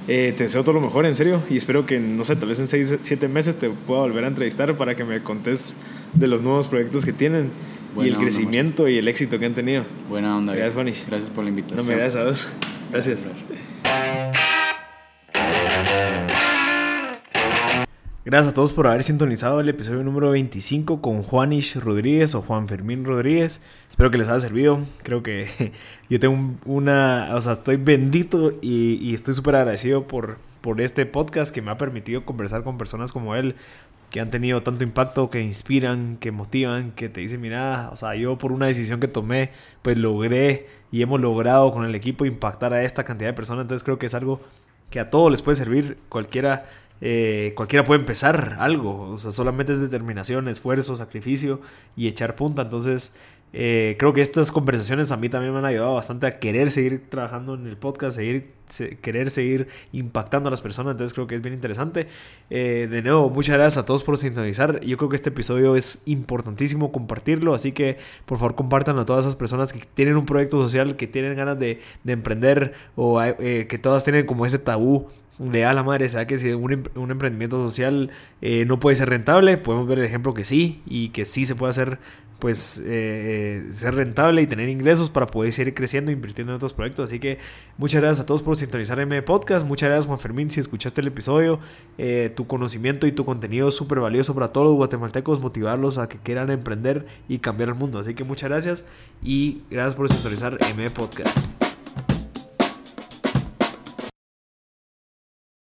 Speaker 4: Eh, te deseo todo lo mejor, en serio, y espero que, no sé, tal vez en 6, 7 meses te pueda volver a entrevistar para que me contes de los nuevos proyectos que tienen y el crecimiento y el éxito que han tenido.
Speaker 3: Buena onda.
Speaker 4: Gracias, Juanish.
Speaker 3: Gracias por la invitación.
Speaker 4: No me das a dos. Gracias.
Speaker 1: Gracias a todos por haber sintonizado el episodio número 25 con Juanish Rodríguez o Juan Fermín Rodríguez. Espero que les haya servido. Creo que yo tengo una, o sea, estoy bendito y, estoy súper agradecido por, por este podcast que me ha permitido conversar con personas como él, que han tenido tanto impacto, que inspiran, que motivan, que te dicen, mira, o sea, yo por una decisión que tomé, pues logré y hemos logrado con el equipo impactar a esta cantidad de personas. Entonces creo que es algo que a todos les puede servir, cualquiera eh, cualquiera puede empezar algo, o sea, solamente es determinación, esfuerzo, sacrificio y echar punta. Entonces, eh, creo que estas conversaciones a mí también me han ayudado bastante a querer seguir trabajando en el podcast, seguir, querer seguir impactando a las personas. Entonces creo que es bien interesante. Eh, de nuevo, muchas gracias a todos por sintonizar. Yo creo que este episodio es importantísimo compartirlo. Así que por favor compártanlo a todas esas personas que tienen un proyecto social, que tienen ganas de, emprender o eh, que todas tienen como ese tabú de a la madre, sea que si un, un emprendimiento social no puede ser rentable, podemos ver el ejemplo que sí y que sí se puede hacer pues eh, ser rentable y tener ingresos para poder seguir creciendo e invirtiendo en otros proyectos. Así que muchas gracias a todos por sintonizar M Podcast. Muchas gracias Juan Fermín si escuchaste el episodio. Eh, tu conocimiento y tu contenido es súper valioso para todos los guatemaltecos, motivarlos a que quieran emprender y cambiar el mundo. Así que muchas gracias y gracias por sintonizar M Podcast.